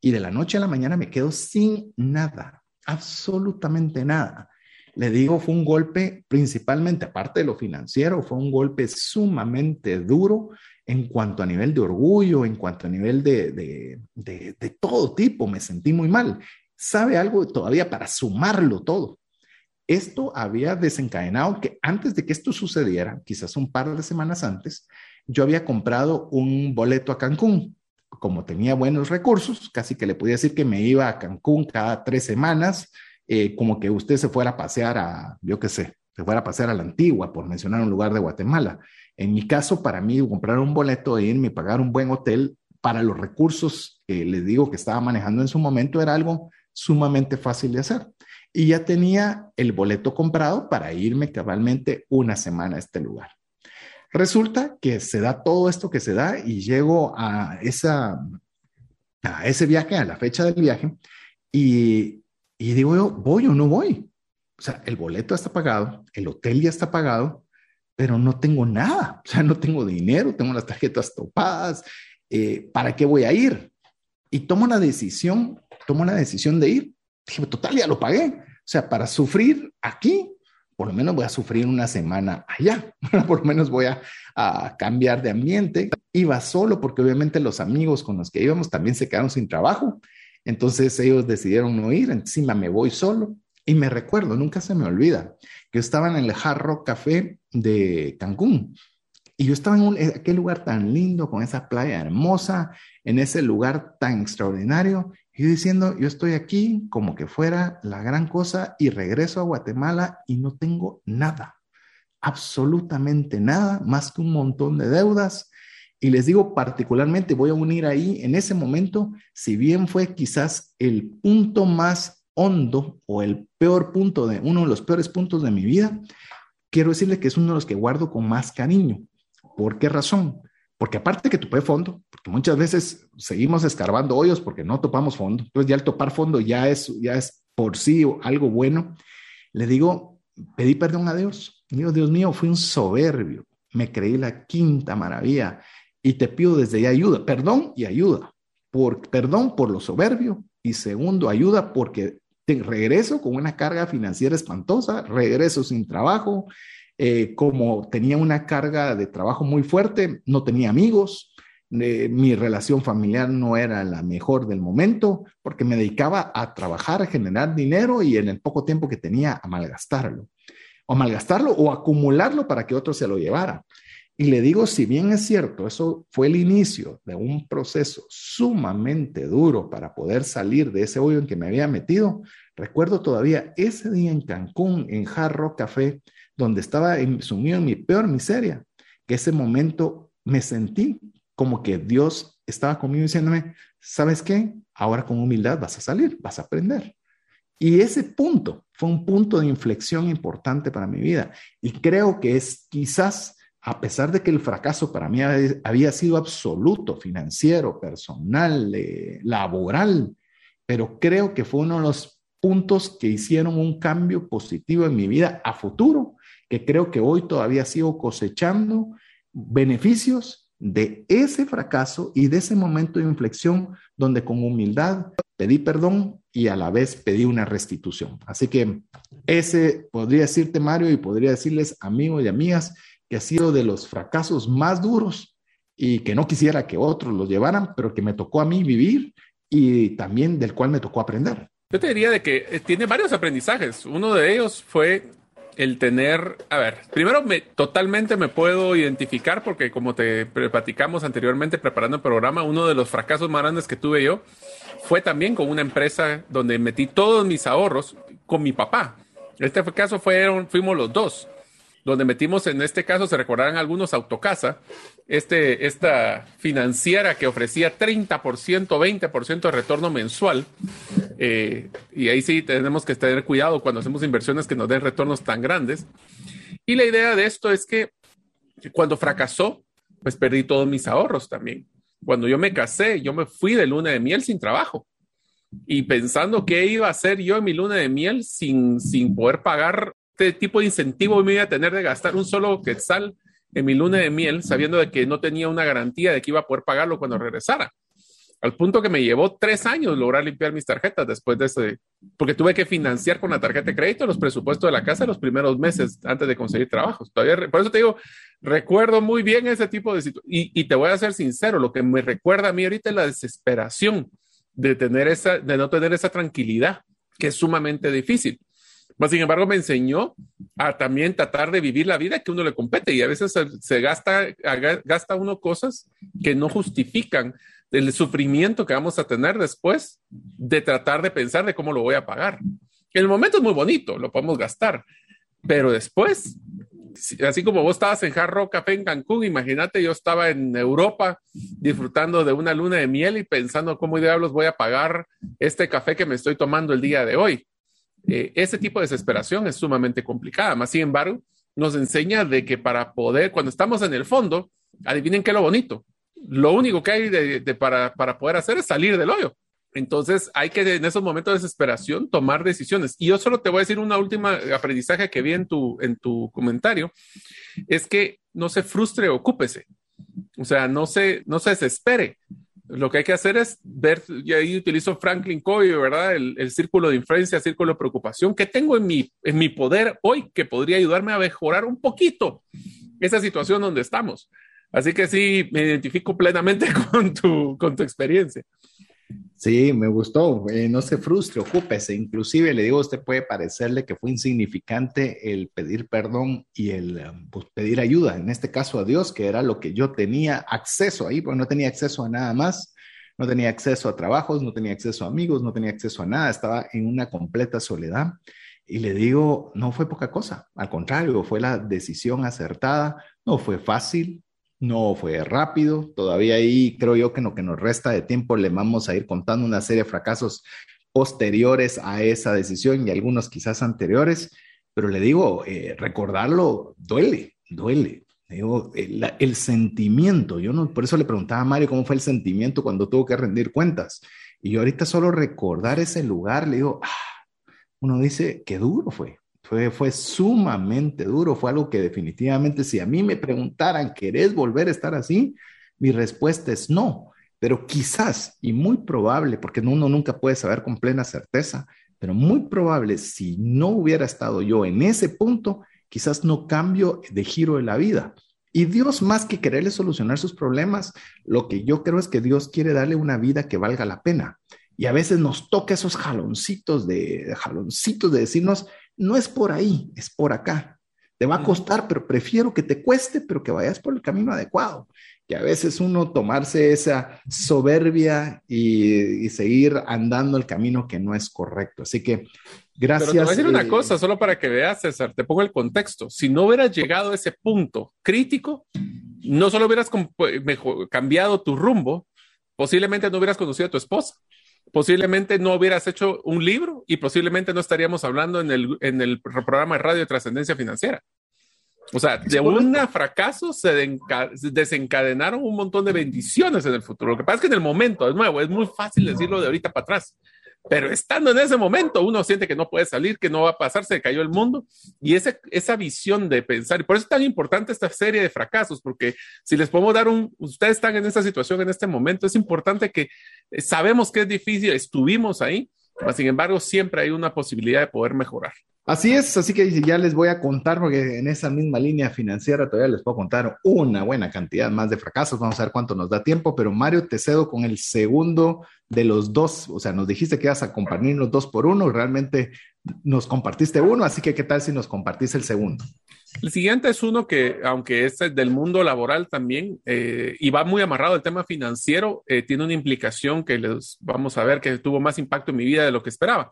Y de la noche a la mañana me quedo sin nada, absolutamente nada. Le digo, fue un golpe principalmente, aparte de lo financiero, fue un golpe sumamente duro en cuanto a nivel de orgullo, en cuanto a nivel de, de, todo tipo, me sentí muy mal. ¿Sabe algo todavía para sumarlo todo? Esto había desencadenado que antes de que esto sucediera, quizás un par de semanas antes, yo había comprado un boleto a Cancún. Como tenía buenos recursos, casi que le podía decir que me iba a Cancún cada tres semanas, eh, como que usted se fuera a pasear a, yo qué sé, se fuera a pasear a la antigua, por mencionar un lugar de Guatemala. En mi caso, para mí, comprar un boleto de irme y pagar un buen hotel para los recursos que les digo que estaba manejando en su momento era algo sumamente fácil de hacer. Y ya tenía el boleto comprado para irme cabalmente una semana a este lugar. Resulta que se da todo esto que se da y llego a esa, a ese viaje, a la fecha del viaje, y, y digo yo, ¿voy o no voy? O sea, el boleto está pagado, el hotel ya está pagado, pero no tengo nada. O sea, no tengo dinero, tengo las tarjetas topadas. Eh, ¿Para qué voy a ir? Y tomo la decisión, tomo la decisión de ir. Dije, total, ya lo pagué. O sea, para sufrir aquí, por lo menos voy a sufrir una semana allá. *laughs* por lo menos voy a cambiar de ambiente. Iba solo porque obviamente los amigos con los que íbamos también se quedaron sin trabajo. Entonces ellos decidieron no ir. Encima me voy solo. Y me recuerdo, nunca se me olvida, que estaba en el Jarro Café de Cancún. Y yo estaba en, aquel lugar tan lindo, con esa playa hermosa, en ese lugar tan extraordinario. Y diciendo, yo estoy aquí como que fuera la gran cosa y regreso a Guatemala y no tengo nada, absolutamente nada, más que un montón de deudas. Y les digo particularmente, voy a unir ahí en ese momento, si bien fue quizás el punto más hondo o el peor punto de uno de los peores puntos de mi vida, quiero decirle que es uno de los que guardo con más cariño. ¿Por qué razón? Porque aparte que topé fondo, porque muchas veces seguimos escarbando hoyos porque no topamos fondo, entonces ya el topar fondo ya es, ya es por sí algo bueno. Le digo, pedí perdón a Dios. Digo, Dios mío, fui un soberbio, me creí la quinta maravilla y te pido desde ya ayuda, perdón y ayuda. Por, perdón por lo soberbio y segundo, ayuda porque regreso con una carga financiera espantosa, regreso sin trabajo, eh, como tenía una carga de trabajo muy fuerte, no tenía amigos, eh, mi relación familiar no era la mejor del momento porque me dedicaba a trabajar, a generar dinero y en el poco tiempo que tenía a malgastarlo, o malgastarlo o acumularlo para que otro se lo llevara. Y le digo, si bien es cierto, eso fue el inicio de un proceso sumamente duro para poder salir de ese hoyo en que me había metido, recuerdo todavía ese día en Cancún, en Jarro Café, donde estaba sumido en mi peor miseria, que ese momento me sentí como que Dios estaba conmigo diciéndome, ¿sabes qué? Ahora con humildad vas a salir, vas a aprender. Y ese punto fue un punto de inflexión importante para mi vida. Y creo que es quizás a pesar de que el fracaso para mí había sido absoluto, financiero, personal, eh, laboral, pero creo que fue uno de los puntos que hicieron un cambio positivo en mi vida a futuro, que creo que hoy todavía sigo cosechando beneficios de ese fracaso y de ese momento de inflexión donde con humildad pedí perdón y a la vez pedí una restitución. Así que ese podría decirte, Mario, y podría decirles, amigos y amigas, que ha sido de los fracasos más duros y que no quisiera que otros los llevaran, pero que me tocó a mí vivir y también del cual me tocó aprender. Yo te diría de que eh, tiene varios aprendizajes. Uno de ellos fue el tener, a ver, primero me totalmente me puedo identificar porque como te platicamos anteriormente preparando el programa, uno de los fracasos más grandes que tuve yo fue también con una empresa donde metí todos mis ahorros con mi papá. Este caso fueron, fuimos los dos donde metimos en este caso, se recordarán algunos, Autocasa, este, esta financiera que ofrecía 30%, 20% de retorno mensual. Eh, y ahí sí tenemos que tener cuidado cuando hacemos inversiones que nos den retornos tan grandes. Y la idea de esto es que cuando fracasó, pues perdí todos mis ahorros también. Cuando yo me casé, yo me fui de luna de miel sin trabajo y pensando qué iba a hacer yo en mi luna de miel sin, sin poder pagar este tipo de incentivo me iba a tener de gastar un solo quetzal en mi luna de miel, sabiendo de que no tenía una garantía de que iba a poder pagarlo cuando regresara. Al punto que me llevó tres años lograr limpiar mis tarjetas después de ese, porque tuve que financiar con la tarjeta de crédito los presupuestos de la casa los primeros meses antes de conseguir trabajos. Todavía, por eso te digo, recuerdo muy bien ese tipo de situaciones. Y, y, te voy a ser sincero, lo que me recuerda a mí ahorita es la desesperación de, tener esa, de no tener esa tranquilidad, que es sumamente difícil. Mas, sin embargo, me enseñó a también tratar de vivir la vida que uno le compete y a veces se, gasta, gasta uno cosas que no justifican el sufrimiento que vamos a tener después de tratar de pensar de cómo lo voy a pagar. El momento es muy bonito, lo podemos gastar, pero después, así como vos estabas en Jarro Café en Cancún, imagínate, yo estaba en Europa disfrutando de una luna de miel y pensando cómo diablos voy a pagar este café que me estoy tomando el día de hoy. Eh, ese tipo de desesperación es sumamente complicada. Más sin embargo, nos enseña de que para poder, cuando estamos en el fondo, adivinen qué es lo bonito. lo único que hay para, para poder hacer es salir del hoyo. Entonces hay que en esos momentos de desesperación tomar decisiones. Y yo solo te voy a decir una última aprendizaje que vi en tu, en tu comentario, es que no se frustre, ocúpese. O sea, no se, no se desespere. Lo que hay que hacer es ver, y ahí utilizo Franklin Covey, ¿verdad? El, círculo de influencia, círculo de preocupación que tengo en mi, en mi poder hoy que podría ayudarme a mejorar un poquito esa situación donde estamos. Así que sí, me identifico plenamente *laughs* con tu, con tu experiencia. Sí, me gustó. Eh, no se frustre, ocúpese. Inclusive le digo, usted puede parecerle que fue insignificante el pedir perdón y el um, pues, pedir ayuda. En este caso a Dios, que era lo que yo tenía acceso ahí, porque no tenía acceso a nada más. No tenía acceso a trabajos, no tenía acceso a amigos, no tenía acceso a nada. Estaba en una completa soledad. Y le digo, no fue poca cosa. Al contrario, fue la decisión acertada. No fue fácil, no fue rápido, todavía ahí creo yo que en lo que nos resta de tiempo le vamos a ir contando una serie de fracasos posteriores a esa decisión y algunos quizás anteriores, pero le digo, eh, recordarlo duele, duele. Digo, el, sentimiento, yo no, por eso le preguntaba a Mario cómo fue el sentimiento cuando tuvo que rendir cuentas. Y yo ahorita solo recordar ese lugar, le digo, ah", uno dice, qué duro fue, fue, fue sumamente duro, fue algo que definitivamente si a mí me preguntaran, ¿querés volver a estar así? Mi respuesta es no, pero quizás y muy probable, porque uno nunca puede saber con plena certeza, pero muy probable si no hubiera estado yo en ese punto, quizás no cambio de giro de la vida. Y Dios, más que quererle solucionar sus problemas, lo que yo creo es que Dios quiere darle una vida que valga la pena. Y a veces nos toca esos jaloncitos de, jaloncitos de decirnos, no es por ahí, es por acá. Te va a costar, pero prefiero que te cueste, pero que vayas por el camino adecuado. Que a veces uno tomarse esa soberbia y, seguir andando el camino que no es correcto. Así que gracias. Pero te voy a decir una eh, cosa, solo para que veas, César, te pongo el contexto. Si no hubieras llegado a ese punto crítico, no solo hubieras cambiado tu rumbo, posiblemente no hubieras conocido a tu esposa posiblemente no hubieras hecho un libro y posiblemente no estaríamos hablando en el, en el programa de radio de trascendencia financiera. O sea, de un fracaso se desencadenaron un montón de bendiciones en el futuro. Lo que pasa es que en el momento, es nuevo, es muy fácil decirlo de ahorita para atrás, pero estando en ese momento, uno siente que no puede salir, que no va a pasar, se cayó el mundo. Y ese, esa visión de pensar, y por eso es tan importante esta serie de fracasos, porque si les podemos dar un, ustedes están en esta situación en este momento, es importante que eh, sabemos que es difícil, estuvimos ahí, pero sin embargo, siempre hay una posibilidad de poder mejorar. Así es, así que ya les voy a contar, porque en esa misma línea financiera todavía les puedo contar una buena cantidad más de fracasos. Vamos a ver cuánto nos da tiempo, pero Mario, te cedo con el segundo de los dos. O sea, nos dijiste que ibas a compartirnos dos por uno, realmente nos compartiste uno, así que ¿qué tal si nos compartís el segundo? El siguiente es uno que, aunque es del mundo laboral también, eh, y va muy amarrado al tema financiero, eh, tiene una implicación que les vamos a ver que tuvo más impacto en mi vida de lo que esperaba.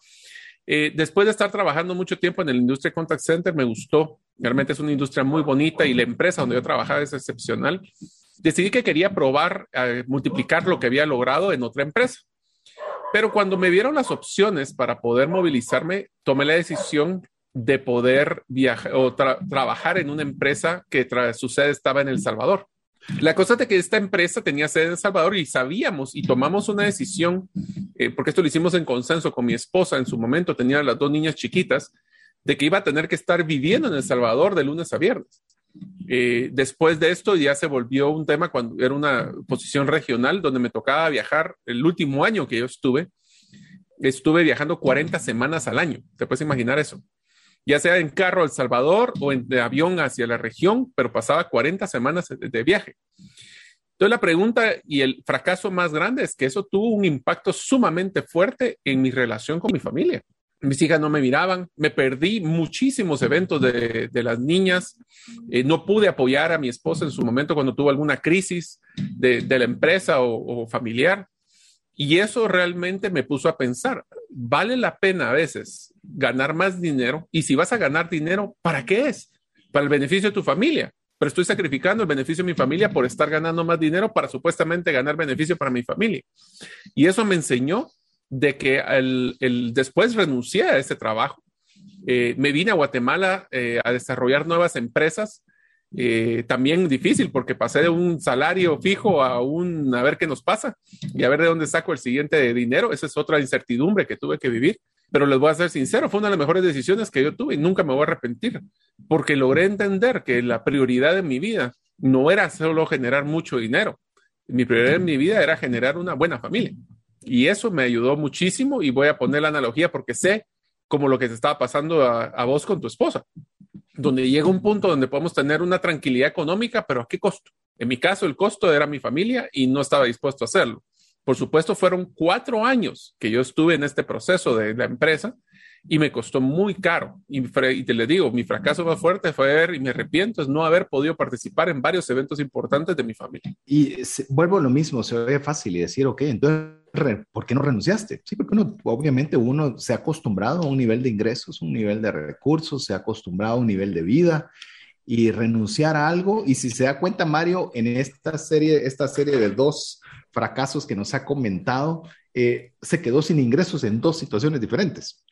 Eh, después de estar trabajando mucho tiempo en la industria contact center, me gustó. Realmente es una industria muy bonita y la empresa donde yo trabajaba es excepcional. Decidí que quería probar a multiplicar lo que había logrado en otra empresa. Pero cuando me dieron las opciones para poder movilizarme, tomé la decisión de poder viajar o trabajar en una empresa que su sede estaba en El Salvador. La cosa es que esta empresa tenía sede en Salvador y sabíamos y tomamos una decisión, eh, porque esto lo hicimos en consenso con mi esposa en su momento, tenía las dos niñas chiquitas, de que iba a tener que estar viviendo en El Salvador de lunes a viernes. Eh, después de esto ya se volvió un tema cuando era una posición regional donde me tocaba viajar el último año que yo estuve. Estuve viajando 40 semanas al año. ¿Te puedes imaginar eso? Ya sea en carro a El Salvador o en de avión hacia la región, pero pasaba 40 semanas de, viaje. Entonces la pregunta y el fracaso más grande es que eso tuvo un impacto sumamente fuerte en mi relación con mi familia. Mis hijas no me miraban, me perdí muchísimos eventos de, las niñas, eh, no pude apoyar a mi esposa en su momento cuando tuvo alguna crisis de, la empresa o familiar. Y eso realmente me puso a pensar, vale la pena a veces ganar más dinero y si vas a ganar dinero, ¿para qué es? Para el beneficio de tu familia. Pero estoy sacrificando el beneficio de mi familia por estar ganando más dinero para supuestamente ganar beneficio para mi familia. Y eso me enseñó de que el, después renuncié a ese trabajo. Eh, me vine a Guatemala eh, a desarrollar nuevas empresas Eh, también difícil porque pasé de un salario fijo a un a ver qué nos pasa y a ver de dónde saco el siguiente dinero. Esa es otra incertidumbre que tuve que vivir. Pero les voy a ser sincero, fue una de las mejores decisiones que yo tuve y nunca me voy a arrepentir porque logré entender que la prioridad de mi vida no era solo generar mucho dinero. Mi prioridad en mi vida era generar una buena familia. Y eso me ayudó muchísimo y voy a poner la analogía porque sé como lo que te estaba pasando a, a vos con tu esposa donde llega un punto donde podemos tener una tranquilidad económica, pero ¿a qué costo? En mi caso, el costo era mi familia y no estaba dispuesto a hacerlo. Por supuesto, fueron cuatro años que yo estuve en este proceso de la empresa y me costó muy caro. Y, te le digo, mi fracaso más fuerte fue ver, y me arrepiento, es no haber podido participar en varios eventos importantes de mi familia. Y vuelvo a lo mismo, se ve fácil y decir, ok, entonces, ¿por qué no renunciaste? Sí, porque uno, obviamente uno se ha acostumbrado a un nivel de ingresos, un nivel de recursos, se ha acostumbrado a un nivel de vida y renunciar a algo. Y si se da cuenta, Mario, en esta serie, esta serie de dos fracasos que nos ha comentado, eh, se quedó sin ingresos en dos situaciones diferentes.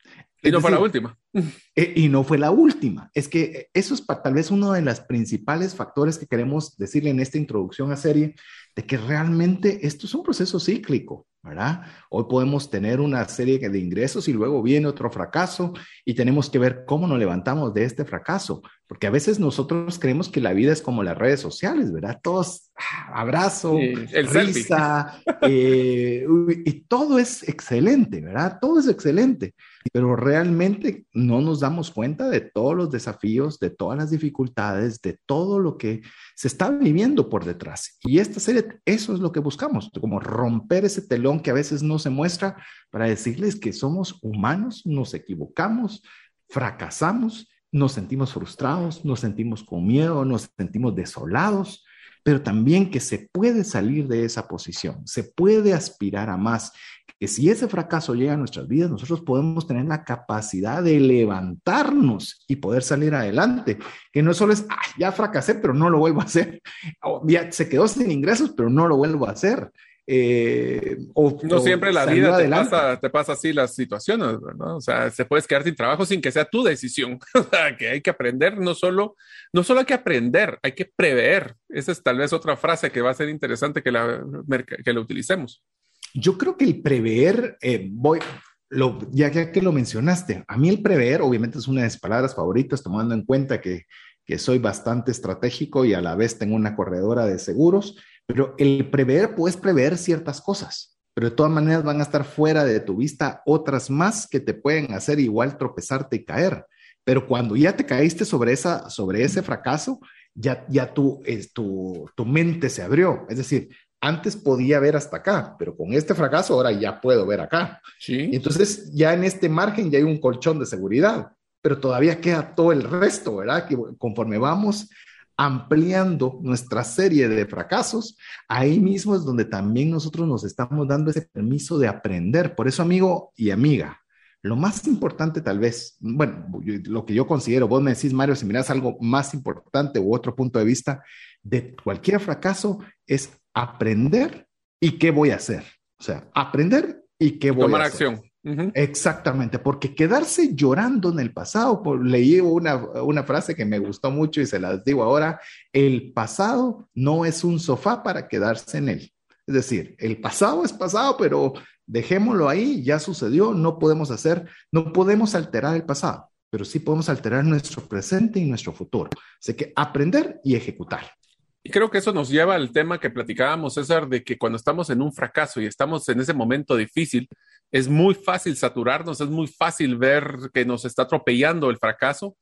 Y no fue la última. *laughs* Eh, y no fue la última. Es que eso es tal vez uno de los principales factores que queremos decirle en esta introducción a serie, de que realmente esto es un proceso cíclico, ¿verdad? Hoy podemos tener una serie de ingresos y luego viene otro fracaso y tenemos que ver cómo nos levantamos de este fracaso, porque a veces nosotros creemos que la vida es como las redes sociales, ¿verdad? Todos ah, abrazo, el risa, eh, y todo es excelente, ¿verdad? Todo es excelente pero realmente no nos damos cuenta de todos los desafíos, de todas las dificultades, de todo lo que se está viviendo por detrás. Y esta serie, eso es lo que buscamos, como romper ese telón que a veces no se muestra para decirles que somos humanos, nos equivocamos, fracasamos, nos sentimos frustrados, nos sentimos con miedo, nos sentimos desolados, pero también que se puede salir de esa posición, se puede aspirar a más, que si ese fracaso llega a nuestras vidas, nosotros podemos tener la capacidad de levantarnos y poder salir adelante, que no solo es, ya fracasé, pero no lo vuelvo a hacer, *laughs* ya se quedó sin ingresos, pero no lo vuelvo a hacer. Eh, o, no siempre la vida te pasa, te pasa, así las situaciones, ¿no? O sea, se puedes quedar sin trabajo sin que sea tu decisión. *laughs* o sea, que hay que aprender, no solo, no solo hay que aprender, hay que prever. Esa es tal vez otra frase que va a ser interesante que la, que la utilicemos. Yo creo que el prever, eh, voy, lo, ya, que lo mencionaste, a mí el prever obviamente es una de mis palabras favoritas, tomando en cuenta que, que soy bastante estratégico y a la vez tengo una corredora de seguros, pero el prever, puedes prever ciertas cosas, pero de todas maneras van a estar fuera de tu vista otras más que te pueden hacer igual tropezarte y caer. Pero cuando ya te caíste sobre, esa, sobre ese fracaso, ya, ya tu, es, tu, tu mente se abrió. Es decir, antes podía ver hasta acá, pero con este fracaso ahora ya puedo ver acá. Sí. entonces ya en este margen ya hay un colchón de seguridad, pero todavía queda todo el resto, ¿verdad? Que conforme vamos ampliando nuestra serie de fracasos, ahí mismo es donde también nosotros nos estamos dando ese permiso de aprender. Por eso, amigo y amiga, lo más importante tal vez, bueno, lo que yo considero, vos me decís, Mario, si miras algo más importante u otro punto de vista de cualquier fracaso, es aprender y qué voy a hacer. O sea, aprender y qué voy Tomar a hacer. acción. Exactamente, porque quedarse llorando en el pasado, por, leí una, una frase que me gustó mucho y se las digo ahora, el pasado no es un sofá para quedarse en él. Es decir, el pasado es pasado, pero dejémoslo ahí, ya sucedió, no podemos hacer, no podemos alterar el pasado, pero sí podemos alterar nuestro presente y nuestro futuro. Así que aprender y ejecutar. Y creo que eso nos lleva al tema que platicábamos, César, de que cuando estamos en un fracaso y estamos en ese momento difícil, es muy fácil saturarnos, es muy fácil ver que nos está atropellando el fracaso.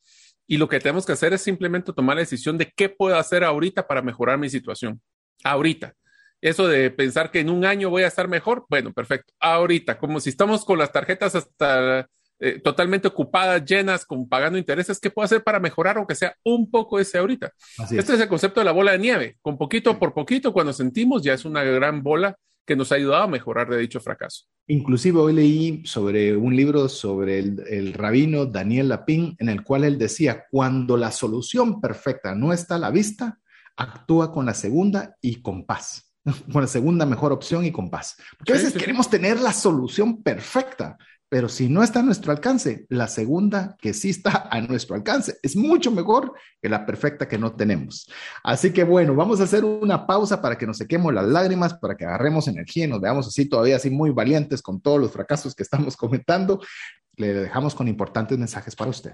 Y lo que tenemos que hacer es simplemente tomar la decisión de qué puedo hacer ahorita para mejorar mi situación. Ahorita. Eso de pensar que en un año voy a estar mejor, bueno, perfecto. Ahorita, como si estamos con las tarjetas hasta eh, totalmente ocupadas, llenas, con pagando intereses, ¿qué puedo hacer para mejorar, aunque sea un poco ese ahorita? este es. el concepto de la bola de nieve. Con poquito por poquito, cuando sentimos, ya es una gran bola que nos ha ayudado a mejorar de dicho fracaso. Inclusive hoy leí sobre un libro sobre el, el rabino Daniel Lapin, en el cual él decía, cuando la solución perfecta no está a la vista, actúa con la segunda y con paz *laughs* con la segunda mejor opción y con paz. Porque a veces queremos tener la solución perfecta, pero si no está a nuestro alcance, la segunda que sí está a nuestro alcance es mucho mejor que la perfecta que no tenemos. Así que bueno, vamos a hacer una pausa para que nos sequemos las lágrimas, para que agarremos energía y nos veamos así todavía así muy valientes con todos los fracasos que estamos comentando. Le dejamos con importantes mensajes para usted.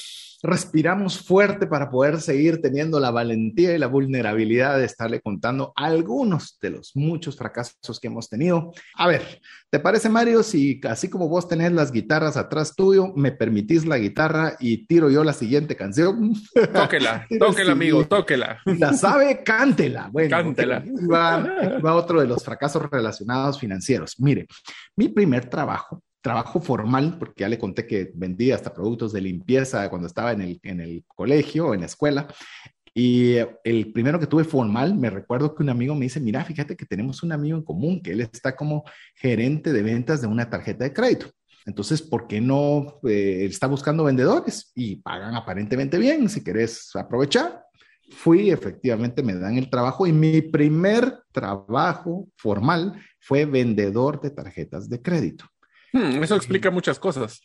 respiramos fuerte para poder seguir teniendo la valentía y la vulnerabilidad de estarle contando algunos de los muchos fracasos que hemos tenido. A ver, ¿te parece Mario si así como vos tenés las guitarras atrás tuyo, me permitís la guitarra y tiro yo la siguiente canción? *laughs* Tóquela, tóquela amigo, tóquela. La sabe, cántela. Bueno, cántela. Va, va otro de los fracasos relacionados financieros. Mire, mi primer trabajo trabajo formal, porque ya le conté que vendía hasta productos de limpieza cuando estaba en el, en el colegio, en la escuela. Y el primero que tuve formal, me recuerdo que un amigo me dice, mira, fíjate que tenemos un amigo en común, que él está como gerente de ventas de una tarjeta de crédito. Entonces, ¿por qué no eh, está buscando vendedores? Y pagan aparentemente bien, si querés aprovechar. Fui, efectivamente, me dan el trabajo y mi primer trabajo formal fue vendedor de tarjetas de crédito. Hmm, eso explica muchas cosas.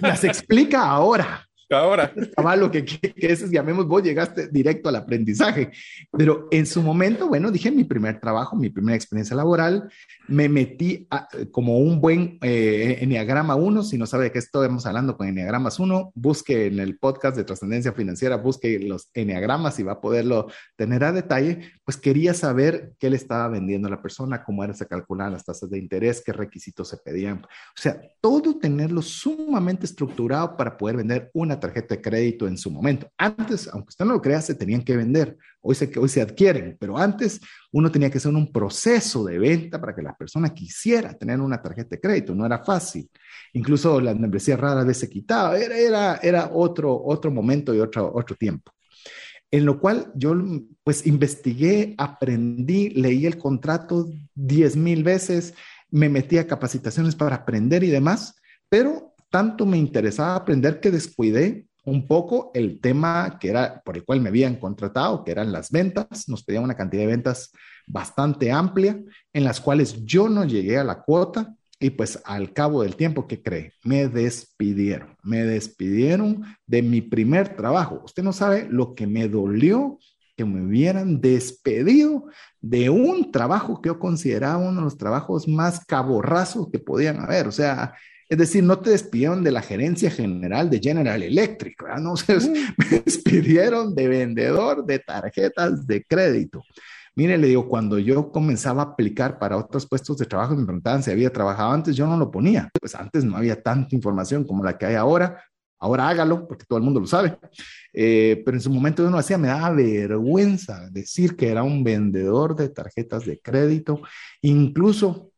Las explica ahora. *laughs* Ahora. lo que, que, es, llamemos, vos llegaste directo al aprendizaje. Pero en su momento, bueno, dije mi primer trabajo, mi primera experiencia laboral, me metí como un buen eh, Enneagrama 1. Si no sabe de qué estamos hablando con Enneagramas 1, busque en el podcast de Trascendencia Financiera, busque los Enneagramas y va a poderlo tener a detalle. Pues quería saber qué le estaba vendiendo a la persona, cómo era se calculaban las tasas de interés, qué requisitos se pedían. O sea, todo tenerlo sumamente estructurado para poder vender una tarjeta de crédito en su momento. Antes, aunque usted no lo crea, se tenían que vender. Hoy se, hoy se adquieren, pero antes uno tenía que hacer un proceso de venta para que la persona quisiera tener una tarjeta de crédito. No era fácil. Incluso la membresía rara vez se quitaba. Era, era, era otro, otro momento y otro, otro tiempo. En lo cual yo pues investigué, aprendí, leí el contrato diez mil veces, me metí a capacitaciones para aprender y demás, pero tanto me interesaba aprender que descuidé un poco el tema que era por el cual me habían contratado, que eran las ventas. Nos pedían una cantidad de ventas bastante amplia, en las cuales yo no llegué a la cuota y pues al cabo del tiempo, ¿qué cree? Me despidieron, me despidieron de mi primer trabajo. Usted no sabe lo que me dolió que me hubieran despedido de un trabajo que yo consideraba uno de los trabajos más caborrazos que podían haber. O sea, es decir, no te despidieron de la gerencia general de General Electric, ¿verdad? No, *laughs* se mm. me despidieron de vendedor de tarjetas de crédito. Mire, le digo, cuando yo comenzaba a aplicar para otros puestos de trabajo, me preguntaban si había trabajado antes, yo no lo ponía. Pues antes no había tanta información como la que hay ahora. Ahora hágalo, porque todo el mundo lo sabe. Eh, pero en su momento yo no hacía, me daba vergüenza decir que era un vendedor de tarjetas de crédito. Incluso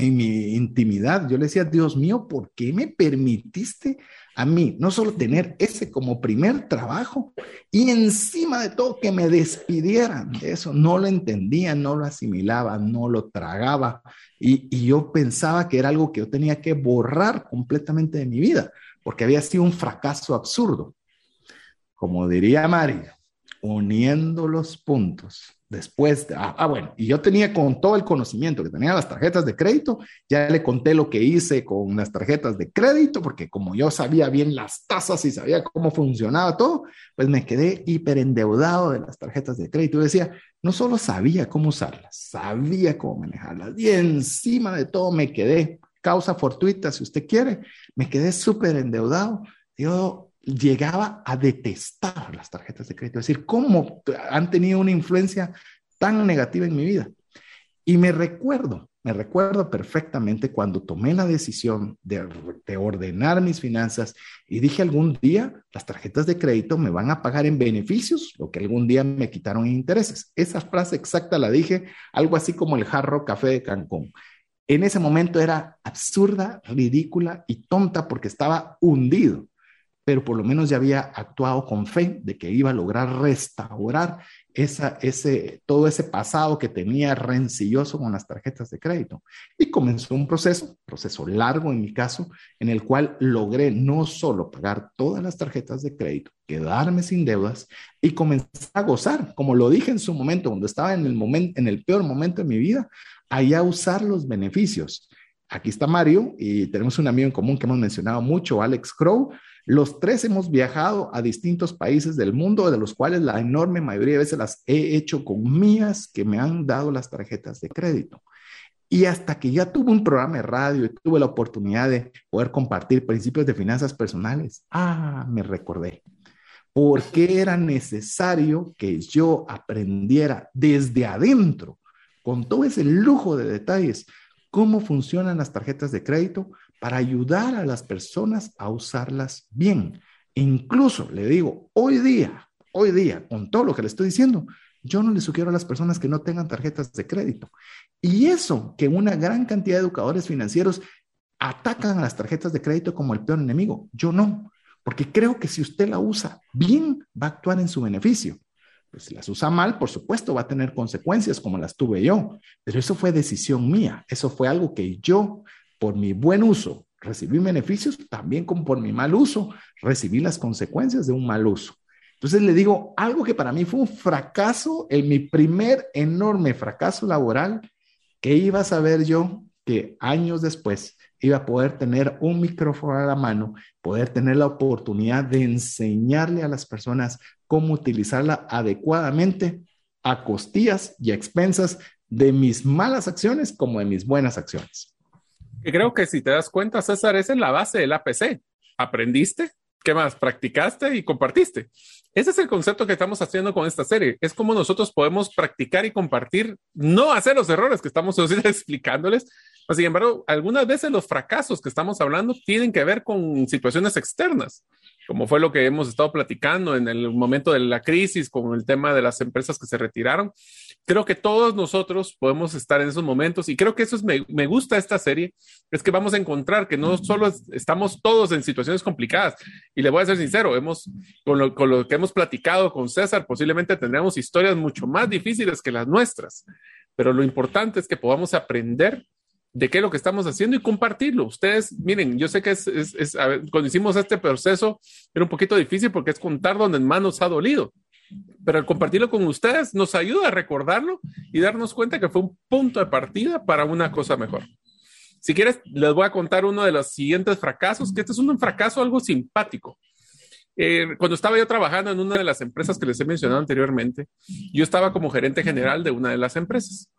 en mi intimidad, yo le decía, Dios mío, ¿por qué me permitiste a mí no solo tener ese como primer trabajo y encima de todo que me despidieran de eso? No lo entendía, no lo asimilaba, no lo tragaba y, yo pensaba que era algo que yo tenía que borrar completamente de mi vida porque había sido un fracaso absurdo. Como diría Mario, uniendo los puntos después, de, ah, ah, bueno, y yo tenía con todo el conocimiento que tenía las tarjetas de crédito, ya le conté lo que hice con las tarjetas de crédito, porque como yo sabía bien las tasas y sabía cómo funcionaba todo, pues me quedé hiper endeudado de las tarjetas de crédito. Decía, no solo sabía cómo usarlas, sabía cómo manejarlas, y encima de todo me quedé, causa fortuita, si usted quiere, me quedé súper endeudado. Yo llegaba a detestar las tarjetas de crédito, es decir, cómo han tenido una influencia tan negativa en mi vida. Y me recuerdo, me recuerdo perfectamente cuando tomé la decisión de, de, ordenar mis finanzas y dije algún día las tarjetas de crédito me van a pagar en beneficios, lo que algún día me quitaron en intereses. Esa frase exacta la dije, algo así como el jarro café de Cancún. En ese momento era absurda, ridícula y tonta porque estaba hundido pero por lo menos ya había actuado con fe de que iba a lograr restaurar esa, ese, todo ese pasado que tenía rencilloso con las tarjetas de crédito. Y comenzó un proceso, proceso largo en mi caso, en el cual logré no solo pagar todas las tarjetas de crédito, quedarme sin deudas y comenzar a gozar, como lo dije en su momento, cuando estaba en el, momento, en el peor momento de mi vida, allá usar los beneficios. Aquí está Mario y tenemos un amigo en común que hemos mencionado mucho, Alex Crow, los tres hemos viajado a distintos países del mundo, de los cuales la enorme mayoría de veces las he hecho con mías que me han dado las tarjetas de crédito. Y hasta que ya tuve un programa de radio y tuve la oportunidad de poder compartir principios de finanzas personales, ah, me recordé. ¿Por qué era necesario que yo aprendiera desde adentro, con todo ese lujo de detalles, cómo funcionan las tarjetas de crédito para ayudar a las personas a usarlas bien. incluso, le digo, hoy día, hoy día, con todo lo que le estoy diciendo, yo no le sugiero a las personas que no tengan tarjetas de crédito. Y eso, que una gran cantidad de educadores financieros atacan a las tarjetas de crédito como el peor enemigo, yo no, porque creo que si usted la usa bien, va a actuar en su beneficio. Pues si las usa mal, por supuesto, va a tener consecuencias como las tuve yo, pero eso fue decisión mía, eso fue algo que yo por mi buen uso recibí beneficios, también como por mi mal uso recibí las consecuencias de un mal uso. Entonces le digo, algo que para mí fue un fracaso, en mi primer enorme fracaso laboral, que iba a saber yo que años después iba a poder tener un micrófono a la mano, poder tener la oportunidad de enseñarle a las personas cómo utilizarla adecuadamente a costillas y a expensas de mis malas acciones como de mis buenas acciones. Creo que si te das cuenta, César, esa es la base del APC. Aprendiste, ¿qué más? Practicaste y compartiste. Ese es el concepto que estamos haciendo con esta serie. Es como nosotros podemos practicar y compartir, no hacer los errores que estamos *laughs* explicándoles. Sin embargo, algunas veces los fracasos que estamos hablando tienen que ver con situaciones externas como fue lo que hemos estado platicando en el momento de la crisis, con el tema de las empresas que se retiraron. Creo que todos nosotros podemos estar en esos momentos y creo que eso es, me, me gusta esta serie, es que vamos a encontrar que no solo estamos todos en situaciones complicadas, y le voy a ser sincero, hemos, con lo, con lo que hemos platicado con César, posiblemente tendremos historias mucho más difíciles que las nuestras, pero lo importante es que podamos aprender de qué es lo que estamos haciendo y compartirlo. Ustedes, miren, yo sé que es, es, cuando hicimos este proceso era un poquito difícil porque es contar donde más nos ha dolido, pero al compartirlo con ustedes nos ayuda a recordarlo y darnos cuenta que fue un punto de partida para una cosa mejor. Si quieres, les voy a contar uno de los siguientes fracasos, que este es un fracaso algo simpático. Eh, cuando estaba yo trabajando en una de las empresas que les he mencionado anteriormente, yo estaba como gerente general de una de las empresas.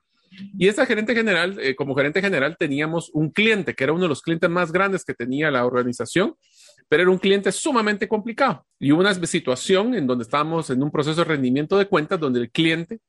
Y esa gerente general, eh, como gerente general, teníamos un cliente que era uno de los clientes más grandes que tenía la organización, pero era un cliente sumamente complicado. Y hubo una situación en donde estábamos en un proceso de rendimiento de cuentas donde el cliente,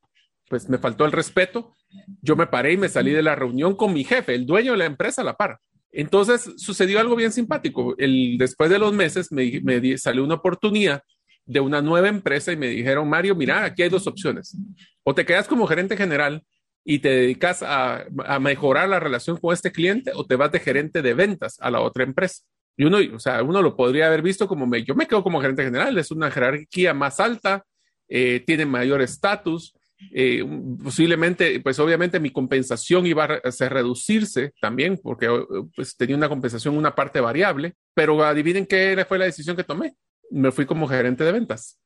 pues me faltó el respeto. Yo me paré y me salí de la reunión con mi jefe, el dueño de la empresa, a la par. Entonces sucedió algo bien simpático. El, después de los meses me, me salió una oportunidad de una nueva empresa y me dijeron, Mario, mira, aquí hay dos opciones. O te quedas como gerente general y te dedicas a, mejorar la relación con este cliente o te vas de gerente de ventas a la otra empresa. Y uno, o sea, uno lo podría haber visto como me, yo me quedo como gerente general, es una jerarquía más alta, eh, tiene mayor estatus, eh, posiblemente, pues obviamente mi compensación iba a reducirse también, porque pues, tenía una compensación, una parte variable, pero adivinen qué fue la decisión que tomé. Me fui como gerente de ventas.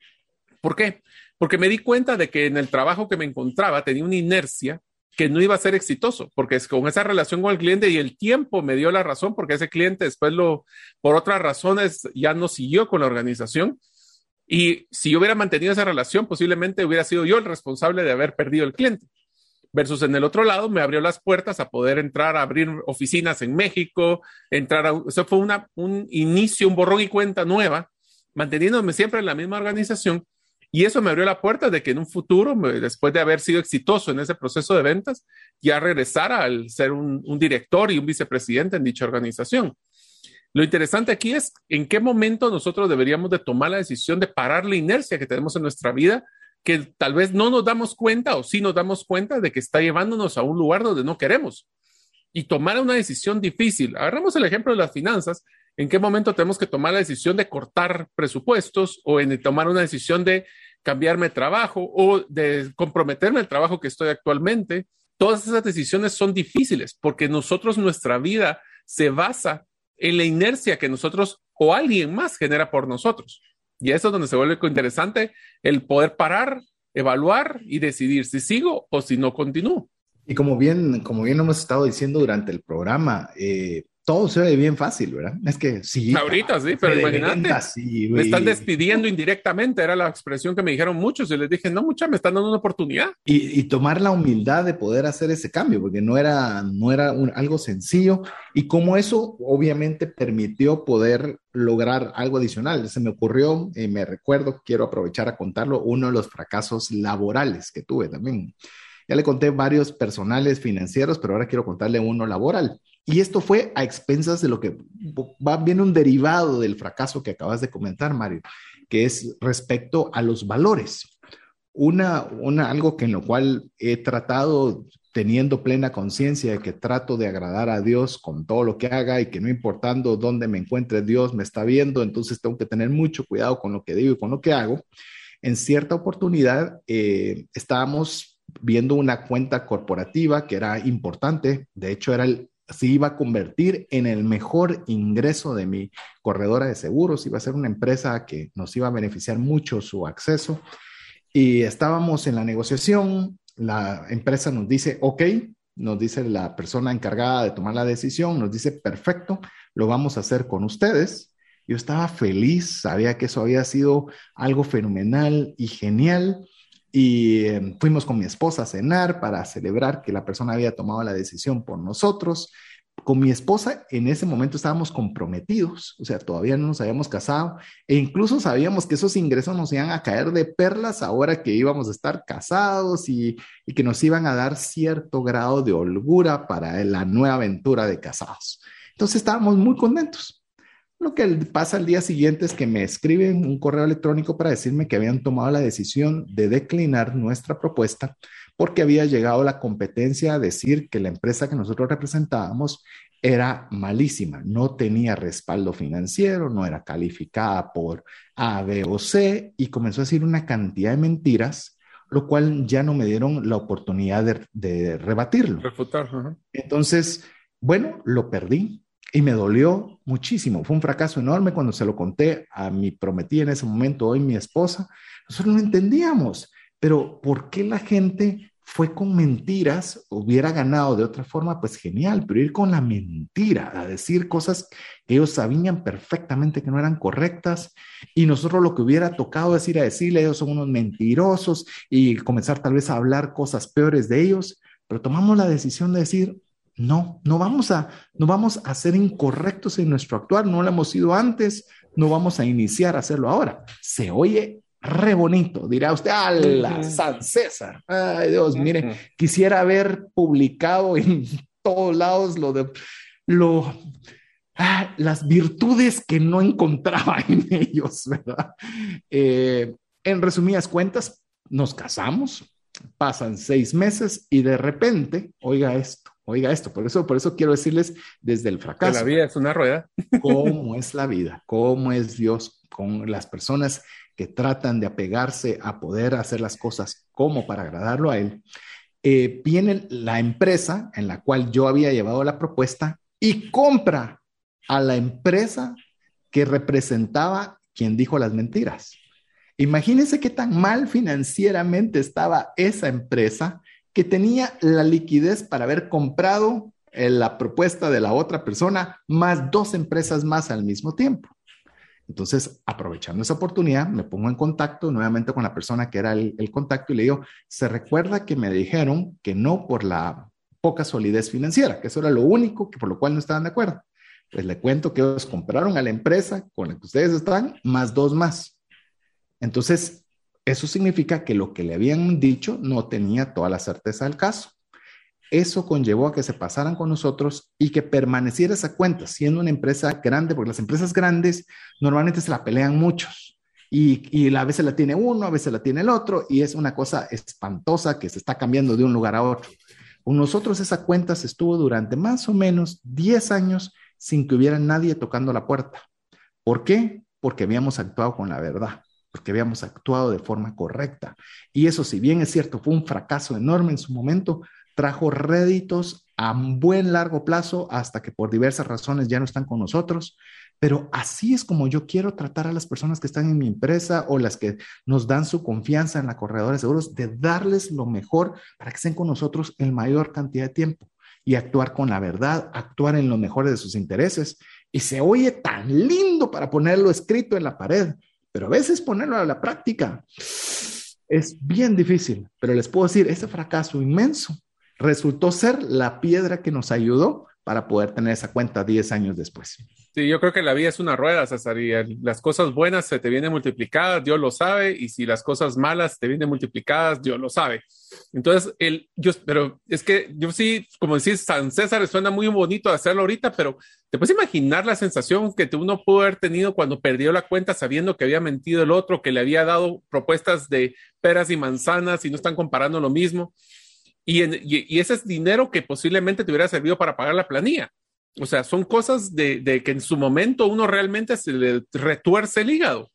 ¿Por qué? Porque me di cuenta de que en el trabajo que me encontraba tenía una inercia que no iba a ser exitoso, porque es con esa relación con el cliente y el tiempo me dio la razón, porque ese cliente después lo, por otras razones, ya no siguió con la organización. Y si yo hubiera mantenido esa relación, posiblemente hubiera sido yo el responsable de haber perdido el cliente. Versus en el otro lado, me abrió las puertas a poder entrar a abrir oficinas en México, entrar a, eso fue una, un inicio, un borrón y cuenta nueva, manteniéndome siempre en la misma organización Y eso me abrió la puerta de que en un futuro, después de haber sido exitoso en ese proceso de ventas, ya regresara al ser un, un director y un vicepresidente en dicha organización. Lo interesante aquí es en qué momento nosotros deberíamos de tomar la decisión de parar la inercia que tenemos en nuestra vida, que tal vez no nos damos cuenta o sí nos damos cuenta de que está llevándonos a un lugar donde no queremos y tomar una decisión difícil. Agarramos el ejemplo de las finanzas. ¿En qué momento tenemos que tomar la decisión de cortar presupuestos o en tomar una decisión de cambiarme de trabajo o de comprometerme al trabajo que estoy actualmente? Todas esas decisiones son difíciles porque nosotros, nuestra vida se basa en la inercia que nosotros o alguien más genera por nosotros. Y eso es donde se vuelve interesante el poder parar, evaluar y decidir si sigo o si no continúo. Y como bien, como bien hemos estado diciendo durante el programa, eh, todo se ve bien fácil, ¿verdad? Es que sí. Ahorita sí, pero imagínate. me están despidiendo indirectamente, era la expresión que me dijeron muchos y les dije, no, mucha, me están dando una oportunidad. Y, tomar la humildad de poder hacer ese cambio, porque no era, no era algo sencillo. Y como eso obviamente permitió poder lograr algo adicional. Se me ocurrió, y me recuerdo, quiero aprovechar a contarlo, uno de los fracasos laborales que tuve también. Ya le conté varios personales financieros, pero ahora quiero contarle uno laboral. Y esto fue a expensas de lo que va bien un derivado del fracaso que acabas de comentar, Mario, que es respecto a los valores. Una, una, algo que en lo cual he tratado teniendo plena conciencia de que trato de agradar a Dios con todo lo que haga y que no importando dónde me encuentre Dios me está viendo, entonces tengo que tener mucho cuidado con lo que digo y con lo que hago. En cierta oportunidad eh, estábamos viendo una cuenta corporativa que era importante, de hecho era el se iba a convertir en el mejor ingreso de mi corredora de seguros, iba a ser una empresa que nos iba a beneficiar mucho su acceso. Y estábamos en la negociación, la empresa nos dice, ok, nos dice la persona encargada de tomar la decisión, nos dice, perfecto, lo vamos a hacer con ustedes. Yo estaba feliz, sabía que eso había sido algo fenomenal y genial y em, fuimos con mi esposa a cenar para celebrar que la persona había tomado la decisión por nosotros. Con mi esposa en ese momento estábamos comprometidos, o sea, todavía no nos habíamos casado e incluso sabíamos que esos ingresos nos iban a caer de perlas ahora que íbamos a estar casados y, y que nos iban a dar cierto grado de holgura para la nueva aventura de casados. Entonces estábamos muy contentos. Lo que pasa al día siguiente es que me escriben un correo electrónico para decirme que habían tomado la decisión de declinar nuestra propuesta porque había llegado la competencia a decir que la empresa que nosotros representábamos era malísima, no tenía respaldo financiero, no era calificada por A, B o C y comenzó a decir una cantidad de mentiras, lo cual ya no me dieron la oportunidad de, rebatirlo. Refutar. Entonces, bueno, lo perdí, y me dolió muchísimo. Fue un fracaso enorme cuando se lo conté a mi prometida en ese momento, hoy mi esposa. Nosotros no entendíamos, pero ¿por qué la gente fue con mentiras? Hubiera ganado de otra forma, pues genial, pero ir con la mentira, a decir cosas que ellos sabían perfectamente que no eran correctas y nosotros lo que hubiera tocado es ir a decirle, ellos son unos mentirosos y comenzar tal vez a hablar cosas peores de ellos, pero tomamos la decisión de decir, no, no vamos a, no vamos a ser incorrectos en nuestro actuar, no lo hemos sido antes, no vamos a iniciar a hacerlo ahora. Se oye re bonito, dirá usted, ¡ala, San César! Ay Dios, mire, quisiera haber publicado en todos lados lo de lo, ah, las virtudes que no encontraba *laughs* en ellos, ¿verdad? Eh, en resumidas cuentas, nos casamos, pasan seis meses y de repente, oiga esto, Oiga esto, por eso, por eso quiero decirles desde el fracaso. la vida es una rueda. *laughs* ¿Cómo es la vida? ¿Cómo es Dios con las personas que tratan de apegarse a poder hacer las cosas como para agradarlo a Él? Eh, viene la empresa en la cual yo había llevado la propuesta y compra a la empresa que representaba quien dijo las mentiras. Imagínense qué tan mal financieramente estaba esa empresa que tenía la liquidez para haber comprado eh, la propuesta de la otra persona más dos empresas más al mismo tiempo. Entonces, aprovechando esa oportunidad, me pongo en contacto nuevamente con la persona que era el, contacto y le digo, se recuerda que me dijeron que no por la poca solidez financiera, que eso era lo único que por lo cual no estaban de acuerdo. Pues le cuento que ellos compraron a la empresa con la que ustedes están, más dos más. Entonces, Eso significa que lo que le habían dicho no tenía toda la certeza del caso. Eso conllevó a que se pasaran con nosotros y que permaneciera esa cuenta, siendo una empresa grande, porque las empresas grandes normalmente se la pelean muchos. Y, y, a veces la tiene uno, a veces la tiene el otro, y es una cosa espantosa que se está cambiando de un lugar a otro. Con nosotros esa cuenta se estuvo durante más o menos 10 años sin que hubiera nadie tocando la puerta. ¿Por qué? Porque habíamos actuado con la verdad, porque habíamos actuado de forma correcta. Y eso, si bien es cierto, fue un fracaso enorme en su momento, trajo réditos a un buen largo plazo hasta que por diversas razones ya no están con nosotros. Pero así es como yo quiero tratar a las personas que están en mi empresa o las que nos dan su confianza en la corredora de seguros, de darles lo mejor para que estén con nosotros en mayor cantidad de tiempo y actuar con la verdad, actuar en lo mejor de sus intereses. Y se oye tan lindo para ponerlo escrito en la pared, pero a veces ponerlo a la práctica es bien difícil. Pero les puedo decir, ese fracaso inmenso resultó ser la piedra que nos ayudó para poder tener esa cuenta 10 años después. Sí, yo creo que la vida es una rueda, César, y las cosas buenas se te vienen multiplicadas, Dios lo sabe, y si las cosas malas te vienen multiplicadas, Dios lo sabe. Entonces, el, yo, pero es que yo sí, como decís, San César suena muy bonito hacerlo ahorita, pero te puedes imaginar la sensación que uno pudo haber tenido cuando perdió la cuenta sabiendo que había mentido el otro, que le había dado propuestas de peras y manzanas y no están comparando lo mismo. Y, ese es dinero que posiblemente te hubiera servido para pagar la planilla. O sea, son cosas de, que en su momento uno realmente se le retuerce el hígado.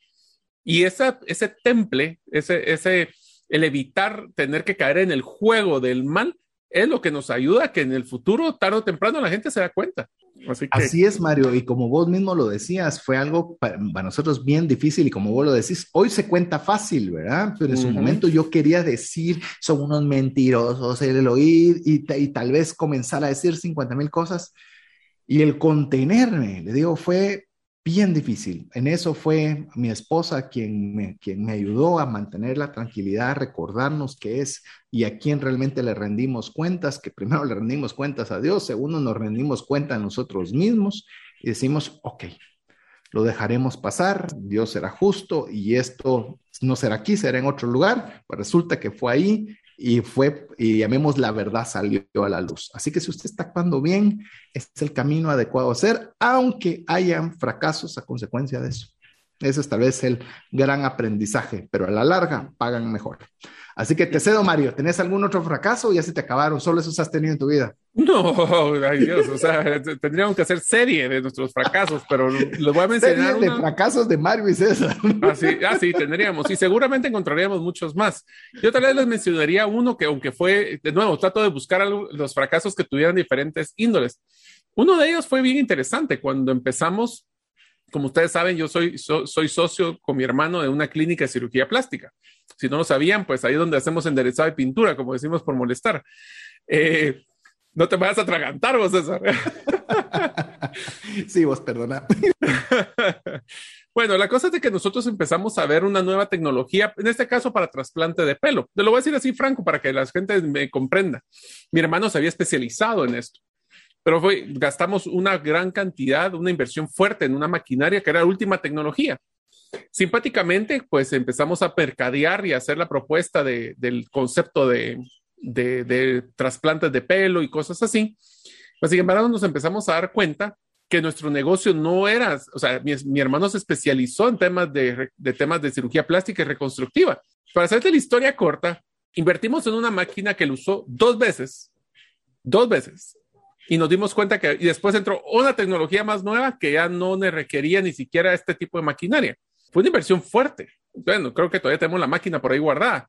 Y esa, ese temple, ese, ese, el evitar tener que caer en el juego del mal, es lo que nos ayuda a que en el futuro, tarde o temprano, la gente se da cuenta. Así, es, Mario, y como vos mismo lo decías, fue algo para, nosotros bien difícil y como vos lo decís, hoy se cuenta fácil, ¿verdad? Pero en su momento yo quería decir, son unos mentirosos, el oír y, y tal vez comenzar a decir 50 mil cosas. Y el contenerme, le digo, fue bien difícil. En eso fue mi esposa quien me, quien me ayudó a mantener la tranquilidad, recordarnos qué es y a quién realmente le rendimos cuentas, que primero le rendimos cuentas a Dios, segundo nos rendimos cuenta a nosotros mismos y decimos, ok, lo dejaremos pasar, Dios será justo y esto no será aquí, será en otro lugar. Resulta que fue ahí y fue, y llamemos la verdad salió a la luz. Así que si usted está actuando bien, es el camino adecuado a hacer, aunque hayan fracasos a consecuencia de eso. Ese es tal vez el gran aprendizaje, pero a la larga pagan mejor. Así que te cedo, Mario. ¿Tenés algún otro fracaso ya se te acabaron? ¿Solo esos has tenido en tu vida? No, *laughs* ay Dios, o sea, tendríamos que hacer serie de nuestros fracasos, pero les voy a mencionar. Serie de fracasos de Mario y César. Así, ah, sí, tendríamos, y seguramente encontraríamos muchos más. Yo tal vez les mencionaría uno que, aunque fue, de nuevo, trato de buscar los fracasos que tuvieran diferentes índoles. Uno de ellos fue bien interesante cuando empezamos. Como ustedes saben, yo soy, soy socio con mi hermano de una clínica de cirugía plástica. Si no lo sabían, pues ahí es donde hacemos enderezado y pintura, como decimos por molestar. Eh, no te vayas a atragantar vos, César. *laughs* sí, vos perdona. *laughs* bueno, la cosa es de que nosotros empezamos a ver una nueva tecnología, en este caso para trasplante de pelo. Te lo voy a decir así, Franco, para que la gente me comprenda. Mi hermano se había especializado en esto, pero fue, gastamos una gran cantidad, una inversión fuerte en una maquinaria que era la última tecnología. Simpáticamente, pues empezamos a mercadear y hacer la propuesta del concepto de, trasplantes de pelo y cosas así. Pues, sin embargo, nos empezamos a dar cuenta que nuestro negocio no era, o sea, mi, hermano se especializó en temas de, de, temas de cirugía plástica y reconstructiva. Para hacerte la historia corta, invertimos en una máquina que lo usó dos veces, dos veces, y nos dimos cuenta que, y después entró una tecnología más nueva que ya no le requería ni siquiera este tipo de maquinaria. Fue una inversión fuerte. Bueno, creo que todavía tenemos la máquina por ahí guardada,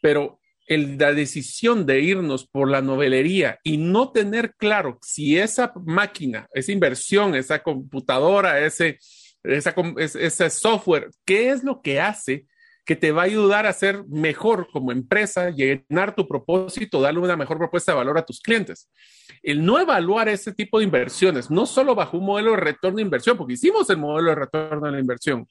pero la decisión de irnos por la novelería y no tener claro si esa máquina, esa inversión, esa computadora, ese, ese software, qué es lo que hace que te va a ayudar a ser mejor como empresa, llenar tu propósito, darle una mejor propuesta de valor a tus clientes. El no evaluar ese tipo de inversiones, no solo bajo un modelo de retorno de inversión, porque hicimos el modelo de retorno de la inversión,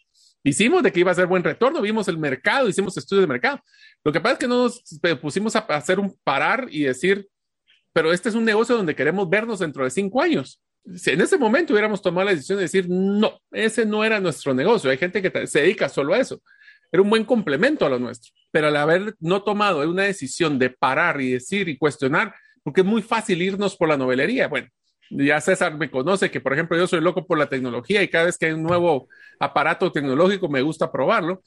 Hicimos de que iba a ser buen retorno, vimos el mercado, hicimos estudios de mercado. Lo que pasa es que no nos pusimos a hacer un parar y decir, pero este es un negocio donde queremos vernos dentro de cinco años. Si en ese momento hubiéramos tomado la decisión de decir, no, ese no era nuestro negocio. Hay gente que se dedica solo a eso. Era un buen complemento a lo nuestro. Pero al haber no tomado una decisión de parar y decir y cuestionar, porque es muy fácil irnos por la novelería. Bueno, ya César me conoce que, por ejemplo, yo soy loco por la tecnología y cada vez que hay un nuevo aparato tecnológico me gusta probarlo,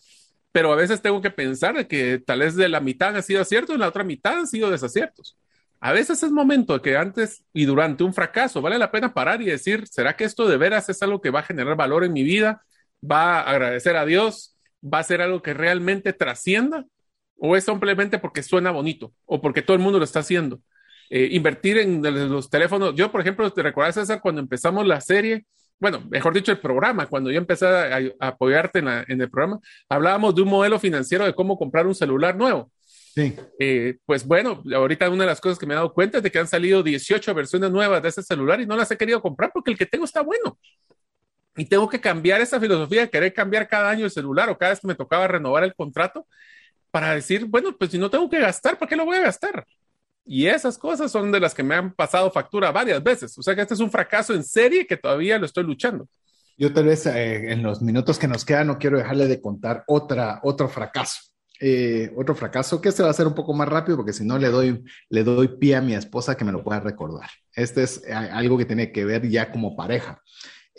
pero a veces tengo que pensar que tal vez de la mitad ha sido acierto y la otra mitad han sido desaciertos. A veces es momento que antes y durante un fracaso vale la pena parar y decir, ¿será que esto de veras es algo que va a generar valor en mi vida? ¿Va a agradecer a Dios? ¿Va a ser algo que realmente trascienda? ¿O es simplemente porque suena bonito o porque todo el mundo lo está haciendo? Eh, invertir en los teléfonos. Yo, por ejemplo, te recuerdas, César, cuando empezamos la serie, bueno, mejor dicho, el programa, cuando yo empecé a, apoyarte en, el programa, hablábamos de un modelo financiero de cómo comprar un celular nuevo. Sí. Eh, pues bueno, ahorita una de las cosas que me he dado cuenta es de que han salido 18 versiones nuevas de ese celular y no las he querido comprar porque el que tengo está bueno. Y tengo que cambiar esa filosofía de querer cambiar cada año el celular o cada vez que me tocaba renovar el contrato para decir, bueno, pues si no tengo que gastar, ¿para qué lo voy a gastar? Y esas cosas son de las que me han pasado factura varias veces. O sea que este es un fracaso en serie que todavía lo estoy luchando. Yo tal vez eh, en los minutos que nos quedan no quiero dejarle de contar otra, otro fracaso. Eh, otro fracaso que se va a hacer un poco más rápido porque si no le doy, le doy pie a mi esposa que me lo pueda recordar. Este es eh, algo que tiene que ver ya como pareja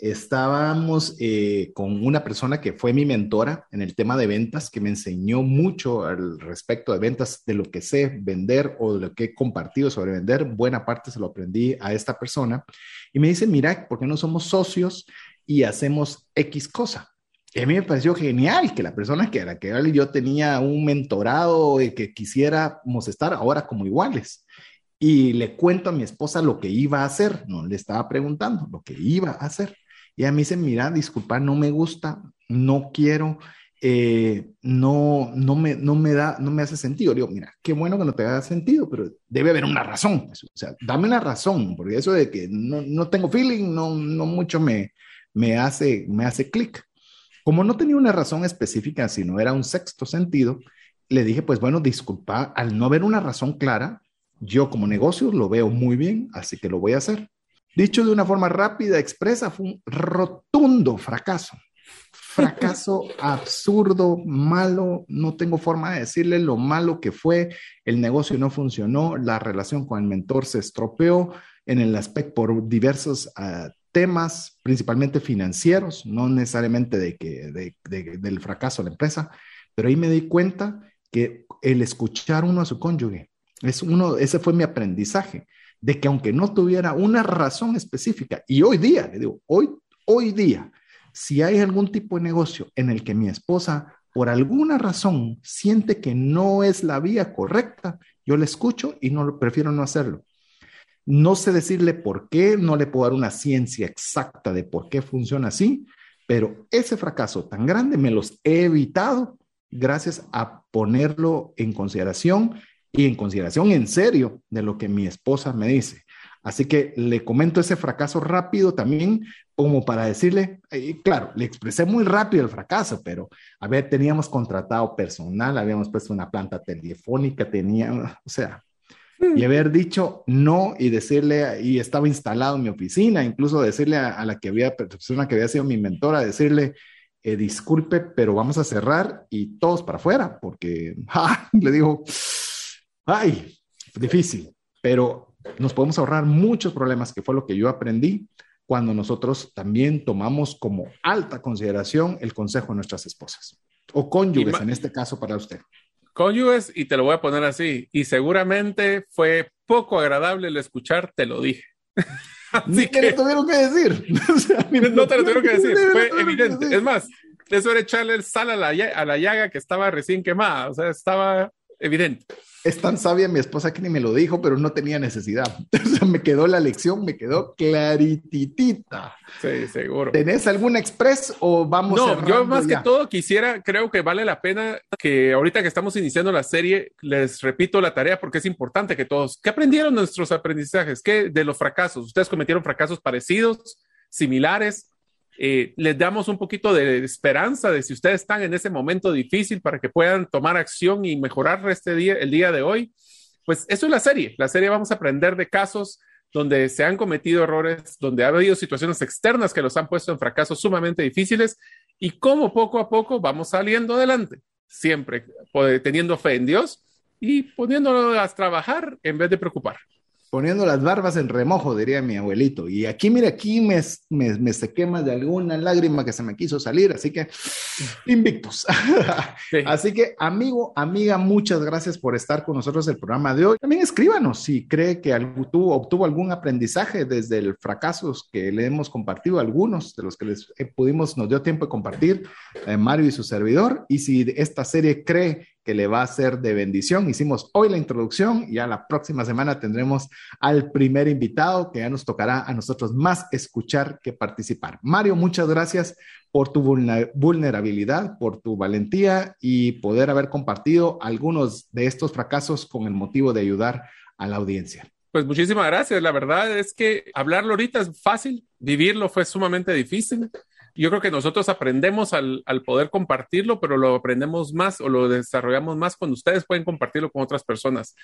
estábamos eh, con una persona que fue mi mentora en el tema de ventas, que me enseñó mucho al respecto de ventas, de lo que sé vender o de lo que he compartido sobre vender. Buena parte se lo aprendí a esta persona. Y me dice, mira, ¿por qué no somos socios y hacemos X cosa? Y a mí me pareció genial que la persona que era que yo tenía un mentorado y que quisiéramos estar ahora como iguales. Y le cuento a mi esposa lo que iba a hacer, no le estaba preguntando lo que iba a hacer. Y a mí se mira, disculpa, no me gusta, no quiero, eh, no, no, me, no me da, no me hace sentido. Digo, mira, qué bueno que no te haga sentido, pero debe haber una razón. O sea, dame una razón, porque eso de que no, no tengo feeling, no, no mucho me, me hace, me hace clic. Como no tenía una razón específica, sino era un sexto sentido, le dije, pues bueno, disculpa, al no haber una razón clara, yo como negocio lo veo muy bien, así que lo voy a hacer. Dicho de una forma rápida, expresa, fue un rotundo fracaso. Fracaso *laughs* absurdo, malo, no tengo forma de decirle lo malo que fue, el negocio no funcionó, la relación con el mentor se estropeó en el aspecto por diversos ah, temas, principalmente financieros, no necesariamente de que, del fracaso de la empresa, pero ahí me di cuenta que el escuchar uno a su cónyuge, es uno, ese fue mi aprendizaje de que aunque no tuviera una razón específica, y hoy día, le digo, hoy, hoy día, si hay algún tipo de negocio en el que mi esposa por alguna razón siente que no es la vía correcta, yo le escucho y no prefiero no hacerlo. No sé decirle por qué, no le puedo dar una ciencia exacta de por qué funciona así, pero ese fracaso tan grande me los he evitado gracias a ponerlo en consideración y en consideración en serio de lo que mi esposa me dice. Así que le comento ese fracaso rápido también como para decirle, claro, le expresé muy rápido el fracaso, pero a ver, teníamos contratado personal, habíamos puesto una planta telefónica, tenía, o sea, hmm. y haber dicho no y decirle, y estaba instalado en mi oficina, incluso decirle a, la que había, persona que había sido mi mentora, decirle, eh, disculpe, pero vamos a cerrar y todos para afuera, porque *laughs* le digo, Ay, difícil, pero nos podemos ahorrar muchos problemas, que fue lo que yo aprendí cuando nosotros también tomamos como alta consideración el consejo de nuestras esposas o cónyuges, en este caso para usted. Cónyuges, y te lo voy a poner así, y seguramente fue poco agradable el escuchar, te lo dije. *laughs* Ni que le tuvieron que decir. no te lo tuvieron que decir, fue evidente. Es más, eso era echarle sal a la, a la llaga que estaba recién quemada, o sea, estaba evidente es tan sabia mi esposa que ni me lo dijo, pero no tenía necesidad. *laughs* O sea, me quedó la lección, me quedó clarititita. Sí, seguro. ¿Tenés algún express o vamos No, yo más que todo quisiera, creo que vale la pena que ahorita que estamos iniciando la serie, les repito la tarea porque es importante que todos, ¿qué aprendieron nuestros aprendizajes? ¿Qué de los fracasos? ¿Ustedes cometieron fracasos parecidos, similares? Eh, les damos un poquito de esperanza de si ustedes están en ese momento difícil para que puedan tomar acción y mejorar este día, el día de hoy. Pues eso es la serie. La serie vamos a aprender de casos donde se han cometido errores, donde ha habido situaciones externas que los han puesto en fracasos sumamente difíciles y cómo poco a poco vamos saliendo adelante. siempre teniendo fe en Dios y poniéndolo a trabajar en vez de preocupar poniendo las barbas en remojo, diría mi abuelito. Y aquí, mire, aquí me, me, me, se quema de alguna lágrima que se me quiso salir, así que invictos. *laughs* Así que, amigo, amiga, muchas gracias por estar con nosotros el programa de hoy. También escríbanos si cree que tuvo, obtuvo algún aprendizaje desde el fracasos que le hemos compartido, algunos de los que les eh, pudimos, nos dio tiempo de compartir, eh, Mario y su servidor, y si esta serie cree que le va a ser de bendición. Hicimos hoy la introducción y ya la próxima semana tendremos al primer invitado que ya nos tocará a nosotros más escuchar que participar. Mario, muchas gracias por tu vulnerabilidad, por tu valentía y poder haber compartido algunos de estos fracasos con el motivo de ayudar a la audiencia. Pues muchísimas gracias. La verdad es que hablarlo ahorita es fácil, vivirlo fue sumamente difícil yo creo que nosotros aprendemos al, poder compartirlo, pero lo aprendemos más o lo desarrollamos más cuando ustedes pueden compartirlo con otras personas.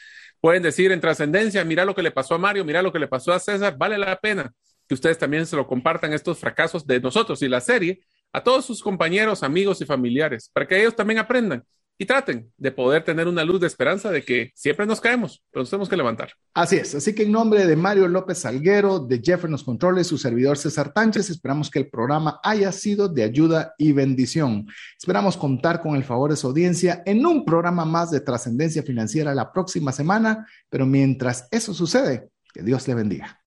Pueden decir en trascendencia, mira lo que le pasó a Mario, mira lo que le pasó a César, vale la pena que ustedes también se lo compartan estos fracasos de nosotros y la serie a todos sus compañeros, amigos y familiares, para que ellos también aprendan y traten de poder tener una luz de esperanza de que siempre nos caemos, pero nos tenemos que levantar. Así es, así que en nombre de Mario López Salguero, de Jeff en los controles, su servidor César Tánchez, esperamos que el programa haya sido de ayuda y bendición. Esperamos contar con el favor de su audiencia en un programa más de trascendencia financiera la próxima semana, pero mientras eso sucede, que Dios le bendiga.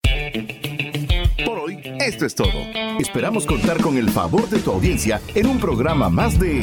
Por hoy, esto es todo. Esperamos contar con el favor de tu audiencia en un programa más de